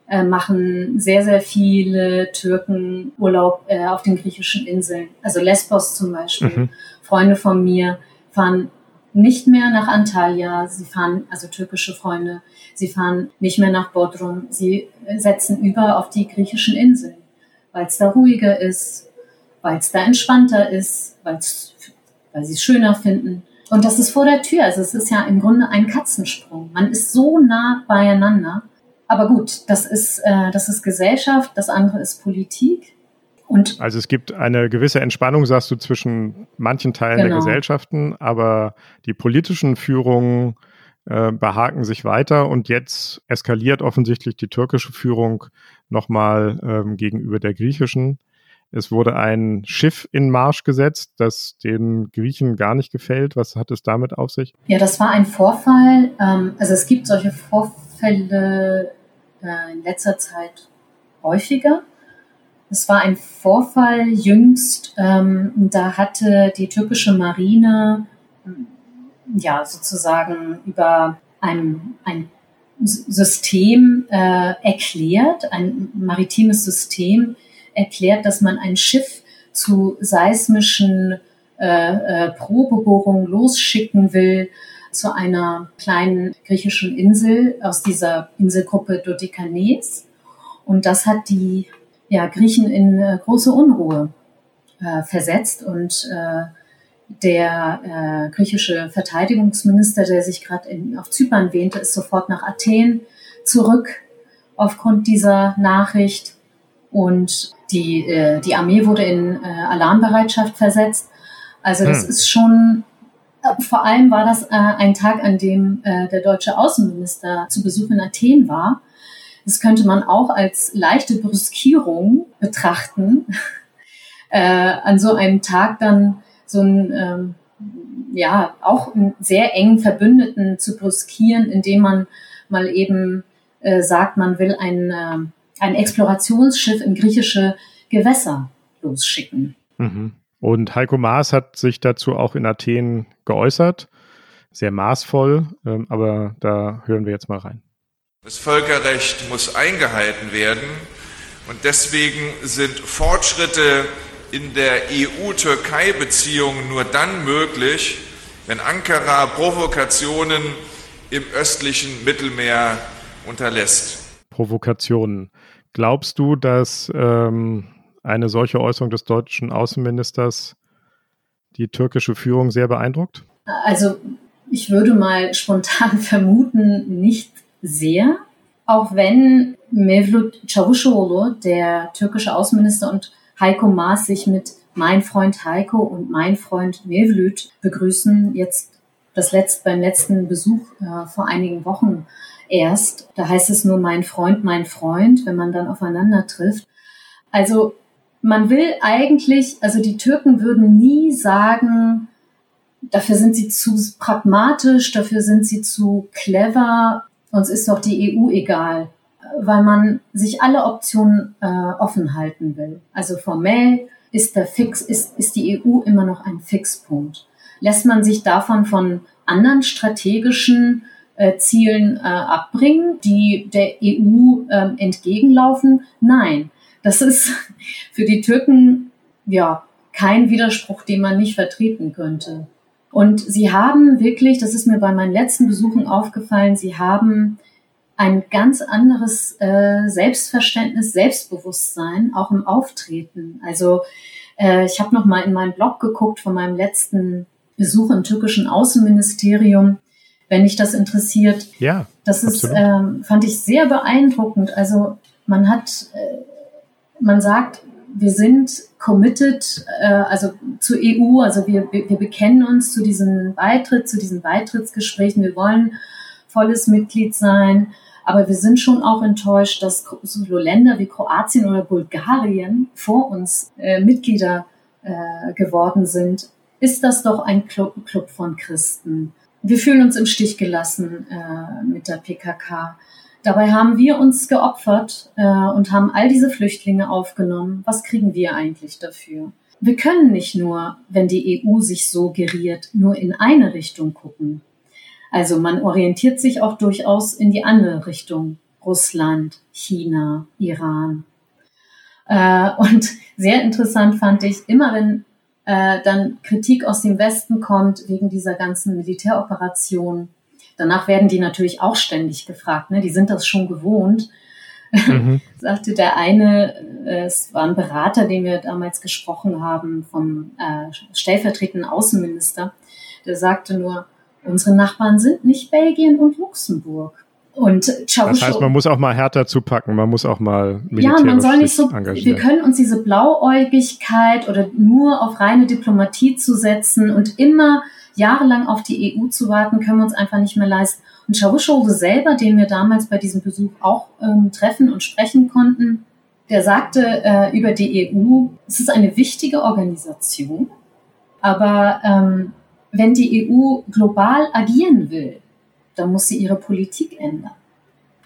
äh, machen sehr, sehr viele Türken Urlaub äh, auf den griechischen Inseln. Also Lesbos zum Beispiel. Mhm. Freunde von mir fahren nicht mehr nach Antalya, sie fahren, also türkische Freunde, sie fahren nicht mehr nach Bodrum, sie setzen über auf die griechischen Inseln, weil es da ruhiger ist, weil es da entspannter ist, weil's, weil sie es schöner finden. Und das ist vor der Tür, also es ist ja im Grunde ein Katzensprung. Man ist so nah beieinander. Aber gut, das ist, äh, das ist Gesellschaft, das andere ist Politik. Und also es gibt eine gewisse Entspannung, sagst du, zwischen manchen Teilen genau. der Gesellschaften, aber die politischen Führungen äh, behaken sich weiter und jetzt eskaliert offensichtlich die türkische Führung nochmal ähm, gegenüber der griechischen. Es wurde ein Schiff in Marsch gesetzt, das den Griechen gar nicht gefällt. Was hat es damit auf sich? Ja, das war ein Vorfall. Ähm, also es gibt solche Vorfälle äh, in letzter Zeit häufiger. Es war ein Vorfall jüngst, ähm, da hatte die türkische Marine ja sozusagen über ein, ein System äh, erklärt, ein maritimes System erklärt, dass man ein Schiff zu seismischen äh, äh, Probebohrungen losschicken will zu einer kleinen griechischen Insel aus dieser Inselgruppe Dodekanes. Und das hat die ja, Griechen in äh, große Unruhe äh, versetzt und äh, der äh, griechische Verteidigungsminister, der sich gerade auf Zypern wähnte, ist sofort nach Athen zurück aufgrund dieser Nachricht und die, äh, die Armee wurde in äh, Alarmbereitschaft versetzt. Also das hm. ist schon, vor allem war das äh, ein Tag, an dem äh, der deutsche Außenminister zu Besuch in Athen war das könnte man auch als leichte Brüskierung betrachten, äh, an so einem Tag dann so ein, ähm, ja, auch einen sehr engen Verbündeten zu brüskieren, indem man mal eben äh, sagt, man will ein, äh, ein Explorationsschiff in griechische Gewässer losschicken. Mhm. Und Heiko Maas hat sich dazu auch in Athen geäußert, sehr maßvoll, ähm, aber da hören wir jetzt mal rein. Das Völkerrecht muss eingehalten werden und deswegen sind Fortschritte in der EU-Türkei-Beziehung nur dann möglich, wenn Ankara Provokationen im östlichen Mittelmeer unterlässt. Provokationen. Glaubst du, dass ähm, eine solche Äußerung des deutschen Außenministers die türkische Führung sehr beeindruckt? Also ich würde mal spontan vermuten, nicht sehr, auch wenn Mevlut Çavuşoğlu, der türkische Außenminister, und Heiko Maas sich mit mein Freund Heiko und mein Freund Mevlut begrüßen, jetzt das letzte, beim letzten Besuch äh, vor einigen Wochen erst. Da heißt es nur mein Freund, mein Freund, wenn man dann aufeinander trifft. Also man will eigentlich, also die Türken würden nie sagen, dafür sind sie zu pragmatisch, dafür sind sie zu clever, uns ist doch die EU egal, weil man sich alle Optionen äh, offen halten will. Also formell ist der Fix, ist, ist die EU immer noch ein Fixpunkt. lässt man sich davon von anderen strategischen äh, Zielen äh, abbringen, die der EU äh, entgegenlaufen? Nein, das ist für die Türken ja kein Widerspruch, den man nicht vertreten könnte. Und sie haben wirklich, das ist mir bei meinen letzten Besuchen aufgefallen, sie haben ein ganz anderes äh, Selbstverständnis, Selbstbewusstsein, auch im Auftreten. Also äh, ich habe noch mal in meinem Blog geguckt von meinem letzten Besuch im türkischen Außenministerium, wenn dich das interessiert. Ja, das ist, ähm, fand ich sehr beeindruckend. Also man hat, äh, man sagt, wir sind committed, äh, also zur EU, also wir, wir, bekennen uns zu diesem Beitritt, zu diesen Beitrittsgesprächen. Wir wollen volles Mitglied sein. Aber wir sind schon auch enttäuscht, dass so Länder wie Kroatien oder Bulgarien vor uns äh, Mitglieder äh, geworden sind. Ist das doch ein Club, Club von Christen? Wir fühlen uns im Stich gelassen äh, mit der PKK. Dabei haben wir uns geopfert äh, und haben all diese Flüchtlinge aufgenommen. Was kriegen wir eigentlich dafür? Wir können nicht nur, wenn die EU sich so geriert, nur in eine Richtung gucken. Also man orientiert sich auch durchaus in die andere Richtung. Russland, China, Iran. Äh, und sehr interessant fand ich, immer wenn äh, dann Kritik aus dem Westen kommt wegen dieser ganzen Militäroperation, danach werden die natürlich auch ständig gefragt. Ne? Die sind das schon gewohnt. Mhm. sagte der eine, äh, es war ein Berater, den wir damals gesprochen haben, vom äh, stellvertretenden Außenminister, der sagte nur, Unsere Nachbarn sind nicht Belgien und Luxemburg. Und Chavusho, das heißt, man muss auch mal härter zupacken, man muss auch mal militärisch Ja, man soll nicht so, wir können uns diese Blauäugigkeit oder nur auf reine Diplomatie zu setzen und immer jahrelang auf die EU zu warten, können wir uns einfach nicht mehr leisten. Und Chavusho selber, den wir damals bei diesem Besuch auch ähm, treffen und sprechen konnten, der sagte äh, über die EU, es ist eine wichtige Organisation, aber ähm, wenn die EU global agieren will, dann muss sie ihre Politik ändern.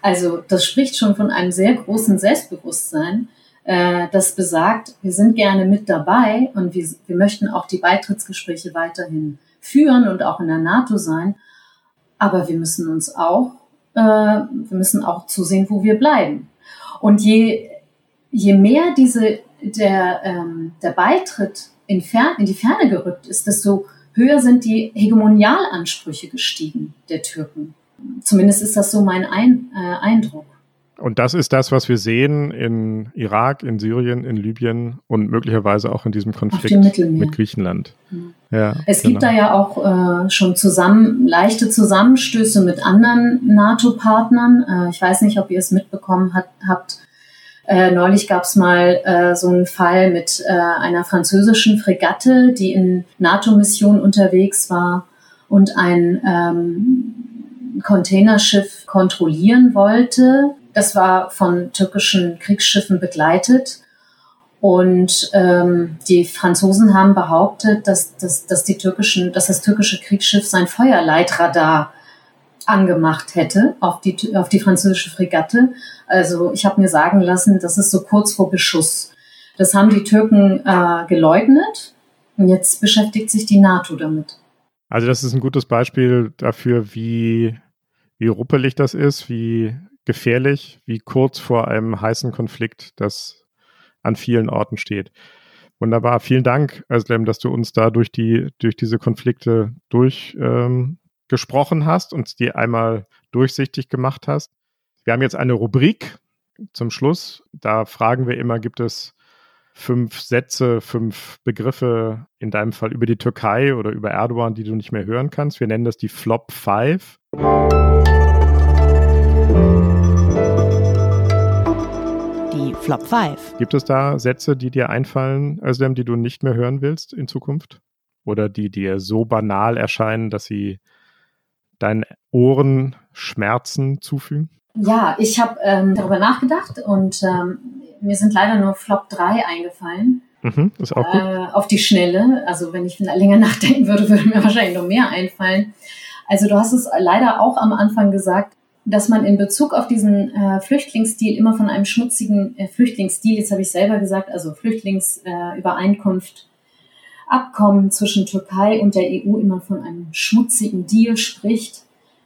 Also das spricht schon von einem sehr großen Selbstbewusstsein, äh, das besagt, wir sind gerne mit dabei und wir, wir möchten auch die Beitrittsgespräche weiterhin führen und auch in der NATO sein. Aber wir müssen uns auch, äh, wir müssen auch zusehen, wo wir bleiben. Und je, je mehr diese, der, ähm, der Beitritt in, fern, in die Ferne gerückt ist, desto höher sind die Hegemonialansprüche gestiegen der Türken. Zumindest ist das so mein Ein, äh, Eindruck. Und das ist das, was wir sehen in Irak, in Syrien, in Libyen und möglicherweise auch in diesem Konflikt mit Griechenland. Mhm. Ja, es genau. gibt da ja auch äh, schon zusammen leichte Zusammenstöße mit anderen NATO-Partnern. Äh, ich weiß nicht, ob ihr es mitbekommen hat, habt. Äh, neulich gab es mal äh, so einen Fall mit äh, einer französischen Fregatte, die in NATO-Mission unterwegs war und ein ähm, Containerschiff kontrollieren wollte. Das war von türkischen Kriegsschiffen begleitet. Und ähm, die Franzosen haben behauptet, dass, dass, dass, die türkischen, dass das türkische Kriegsschiff sein Feuerleitradar angemacht hätte auf die, auf die französische Fregatte. Also ich habe mir sagen lassen, das ist so kurz vor Beschuss. Das haben die Türken äh, geleugnet und jetzt beschäftigt sich die NATO damit. Also das ist ein gutes Beispiel dafür, wie, wie ruppelig das ist, wie gefährlich, wie kurz vor einem heißen Konflikt das an vielen Orten steht. Wunderbar. Vielen Dank, Özlem, dass du uns da durch die, durch diese Konflikte durch ähm, hast und die einmal durchsichtig gemacht hast. Wir haben jetzt eine Rubrik zum Schluss. Da fragen wir immer, gibt es fünf Sätze, fünf Begriffe, in deinem Fall über die Türkei oder über Erdogan, die du nicht mehr hören kannst. Wir nennen das die Flop 5. Flop 5. Gibt es da Sätze, die dir einfallen, Özlem, die du nicht mehr hören willst in Zukunft? Oder die dir so banal erscheinen, dass sie deinen Ohren Schmerzen zufügen? Ja, ich habe ähm, darüber nachgedacht und ähm, mir sind leider nur Flop 3 eingefallen. Mhm, ist auch gut. Äh, auf die Schnelle. Also wenn ich länger nachdenken würde, würde mir wahrscheinlich noch mehr einfallen. Also du hast es leider auch am Anfang gesagt, dass man in Bezug auf diesen äh, Flüchtlingsstil immer von einem schmutzigen äh, Flüchtlingsstil, jetzt habe ich selber gesagt, also Flüchtlingsübereinkunft, Abkommen zwischen Türkei und der EU immer von einem schmutzigen Deal spricht,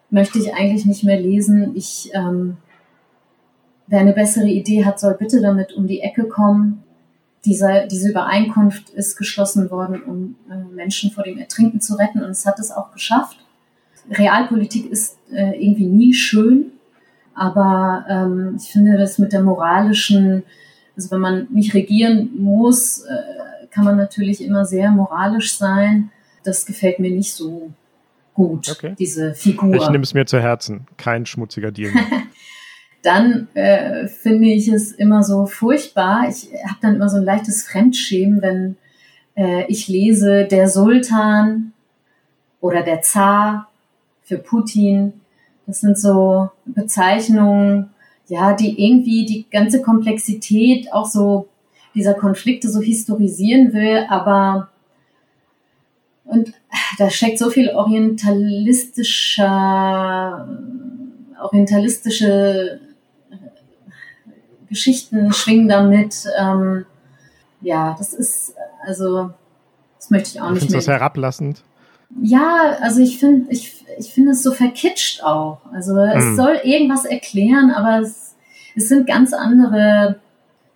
möchte ich eigentlich nicht mehr lesen. Ich, ähm, wer eine bessere Idee hat, soll bitte damit um die Ecke kommen. Diese, diese Übereinkunft ist geschlossen worden, um äh, Menschen vor dem Ertrinken zu retten und es hat es auch geschafft. Realpolitik ist äh, irgendwie nie schön, aber ähm, ich finde das mit der moralischen, also wenn man nicht regieren muss, äh, kann man natürlich immer sehr moralisch sein. Das gefällt mir nicht so gut, okay. diese Figur. Ich nehme es mir zu Herzen. Kein schmutziger Deal. dann äh, finde ich es immer so furchtbar. Ich habe dann immer so ein leichtes Fremdschämen, wenn äh, ich lese der Sultan oder der Zar für Putin. Das sind so Bezeichnungen, ja, die irgendwie die ganze Komplexität auch so dieser Konflikte so historisieren will, aber und da steckt so viel orientalistischer, orientalistische Geschichten schwingen damit. Ähm, ja, das ist, also, das möchte ich auch nicht mehr. das herablassend? Ja, also ich finde, ich, ich finde es so verkitscht auch. Also es hm. soll irgendwas erklären, aber es, es sind ganz andere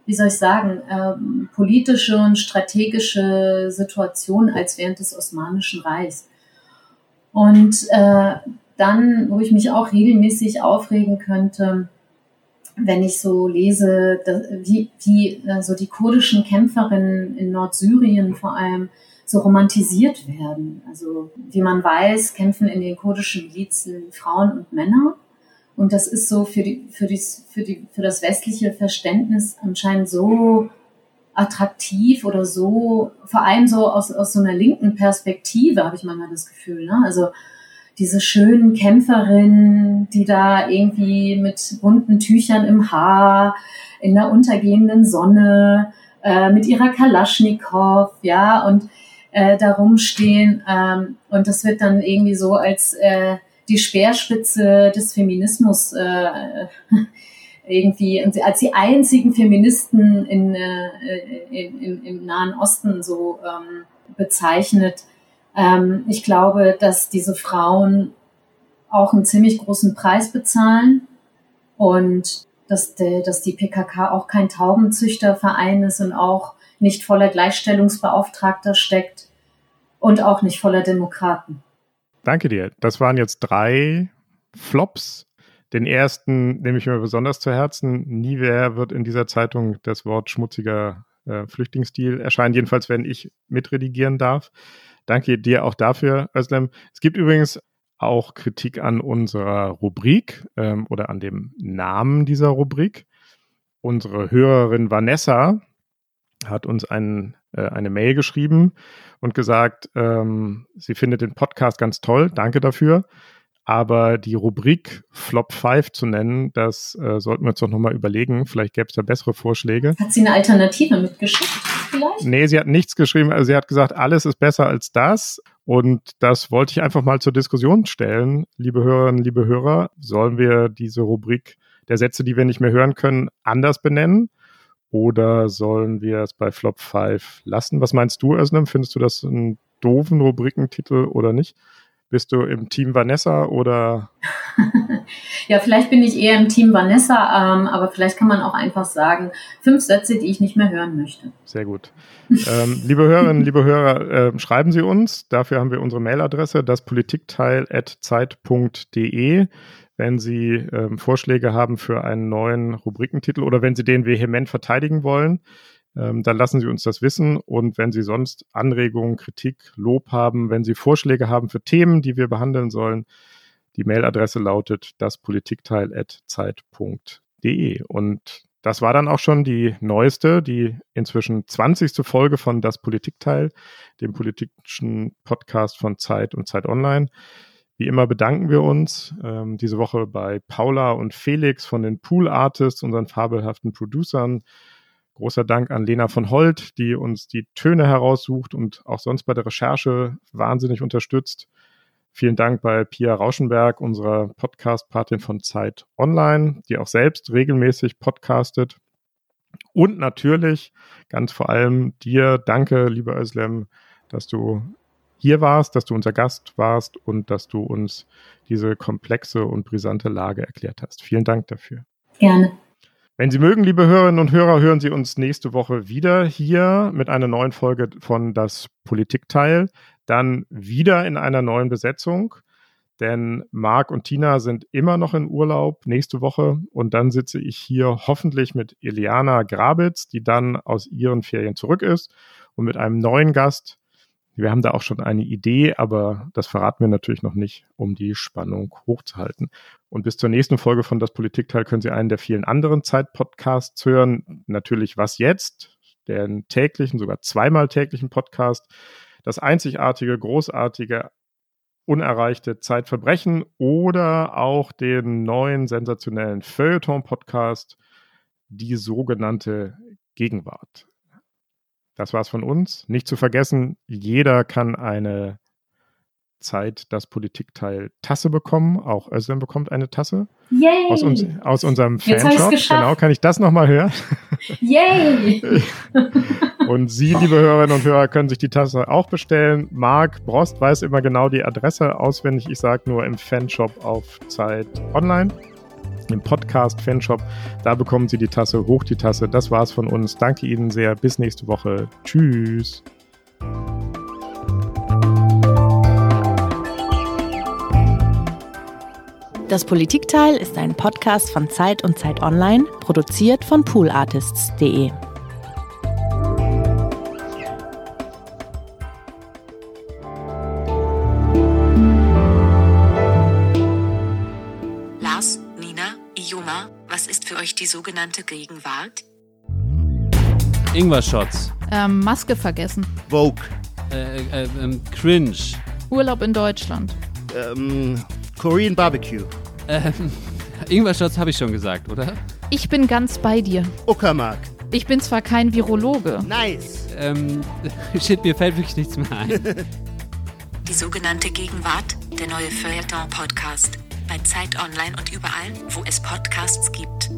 wie soll ich sagen, ähm, politische und strategische Situation als während des Osmanischen Reichs. Und äh, dann, wo ich mich auch regelmäßig aufregen könnte, wenn ich so lese, dass, wie, wie äh, so die kurdischen Kämpferinnen in Nordsyrien vor allem so romantisiert werden. Also wie man weiß, kämpfen in den kurdischen Milizen Frauen und Männer. Und das ist so für, die, für, die, für, die, für das westliche Verständnis anscheinend so attraktiv oder so, vor allem so aus, aus so einer linken Perspektive, habe ich manchmal das Gefühl. Ne? Also diese schönen Kämpferinnen, die da irgendwie mit bunten Tüchern im Haar, in der untergehenden Sonne, äh, mit ihrer Kalaschnikow, ja, und äh, da rumstehen. Ähm, und das wird dann irgendwie so als äh, die Speerspitze des Feminismus äh, irgendwie als die einzigen Feministen in, äh, in, in, im Nahen Osten so ähm, bezeichnet. Ähm, ich glaube, dass diese Frauen auch einen ziemlich großen Preis bezahlen und dass, de, dass die PKK auch kein Taubenzüchterverein ist und auch nicht voller Gleichstellungsbeauftragter steckt und auch nicht voller Demokraten. Danke dir. Das waren jetzt drei Flops. Den ersten nehme ich mir besonders zu Herzen. Nie wer wird in dieser Zeitung das Wort schmutziger äh, Flüchtlingsstil erscheinen, jedenfalls wenn ich mitredigieren darf. Danke dir auch dafür, Özlem. Es gibt übrigens auch Kritik an unserer Rubrik ähm, oder an dem Namen dieser Rubrik. Unsere Hörerin Vanessa hat uns einen, äh, eine Mail geschrieben und gesagt, ähm, sie findet den Podcast ganz toll, danke dafür. Aber die Rubrik Flop 5 zu nennen, das äh, sollten wir uns doch nochmal überlegen. Vielleicht gäbe es da bessere Vorschläge. Hat sie eine Alternative mitgeschickt? Vielleicht? Nee, sie hat nichts geschrieben. Also sie hat gesagt, alles ist besser als das. Und das wollte ich einfach mal zur Diskussion stellen. Liebe Hörerinnen, liebe Hörer, sollen wir diese Rubrik der Sätze, die wir nicht mehr hören können, anders benennen? Oder sollen wir es bei Flop 5 lassen? Was meinst du, Özlem? Findest du das einen doofen Rubrikentitel oder nicht? Bist du im Team Vanessa oder? ja, vielleicht bin ich eher im Team Vanessa, ähm, aber vielleicht kann man auch einfach sagen, fünf Sätze, die ich nicht mehr hören möchte. Sehr gut. ähm, liebe Hörerinnen, liebe Hörer, äh, schreiben Sie uns. Dafür haben wir unsere Mailadresse, daspolitikteil.zeit.de wenn Sie ähm, Vorschläge haben für einen neuen Rubrikentitel oder wenn Sie den vehement verteidigen wollen, ähm, dann lassen Sie uns das wissen. Und wenn Sie sonst Anregungen, Kritik, Lob haben, wenn Sie Vorschläge haben für Themen, die wir behandeln sollen, die Mailadresse lautet daspolitikteil.zeit.de. Und das war dann auch schon die neueste, die inzwischen 20. Folge von Das Politikteil, dem politischen Podcast von Zeit und Zeit Online. Wie immer bedanken wir uns ähm, diese Woche bei Paula und Felix von den Pool Artists, unseren fabelhaften Producern. Großer Dank an Lena von Holt, die uns die Töne heraussucht und auch sonst bei der Recherche wahnsinnig unterstützt. Vielen Dank bei Pia Rauschenberg, unserer Podcast-Patin von Zeit Online, die auch selbst regelmäßig podcastet. Und natürlich ganz vor allem dir, danke, lieber Özlem, dass du hier warst, dass du unser Gast warst und dass du uns diese komplexe und brisante Lage erklärt hast. Vielen Dank dafür. Gerne. Wenn Sie mögen, liebe Hörerinnen und Hörer, hören Sie uns nächste Woche wieder hier mit einer neuen Folge von Das Politikteil. Dann wieder in einer neuen Besetzung, denn Marc und Tina sind immer noch in Urlaub nächste Woche und dann sitze ich hier hoffentlich mit Eliana Grabitz, die dann aus ihren Ferien zurück ist und mit einem neuen Gast, wir haben da auch schon eine Idee, aber das verraten wir natürlich noch nicht, um die Spannung hochzuhalten. Und bis zur nächsten Folge von Das Politikteil können Sie einen der vielen anderen Zeitpodcasts hören. Natürlich Was jetzt? Den täglichen, sogar zweimal täglichen Podcast. Das einzigartige, großartige, unerreichte Zeitverbrechen oder auch den neuen sensationellen Feuilleton-Podcast, die sogenannte Gegenwart. Das war's von uns. Nicht zu vergessen, jeder kann eine Zeit das Politikteil Tasse bekommen. Auch Özlem bekommt eine Tasse. Yay! Aus, uns, aus unserem Fanshop. Genau, kann ich das nochmal hören? Yay! und Sie, liebe Hörerinnen und Hörer, können sich die Tasse auch bestellen. Marc Brost weiß immer genau die Adresse auswendig. Ich sage nur im Fanshop auf Zeit Online im Podcast Fanshop. Da bekommen Sie die Tasse, hoch die Tasse. Das war's von uns. Danke Ihnen sehr. Bis nächste Woche. Tschüss. Das Politikteil ist ein Podcast von Zeit und Zeit Online, produziert von poolartists.de. die sogenannte Gegenwart? Ingwer-Shots. Ähm, Maske vergessen. Vogue. Äh, äh, äh, cringe. Urlaub in Deutschland. Ähm, Korean Barbecue. Ähm, Ingwer-Shots habe ich schon gesagt, oder? Ich bin ganz bei dir. Uckermark. Ich bin zwar kein Virologe. Nice. Ähm, shit, mir fällt wirklich nichts mehr ein. Die sogenannte Gegenwart, der neue Feuilleton-Podcast. Bei Zeit Online und überall, wo es Podcasts gibt.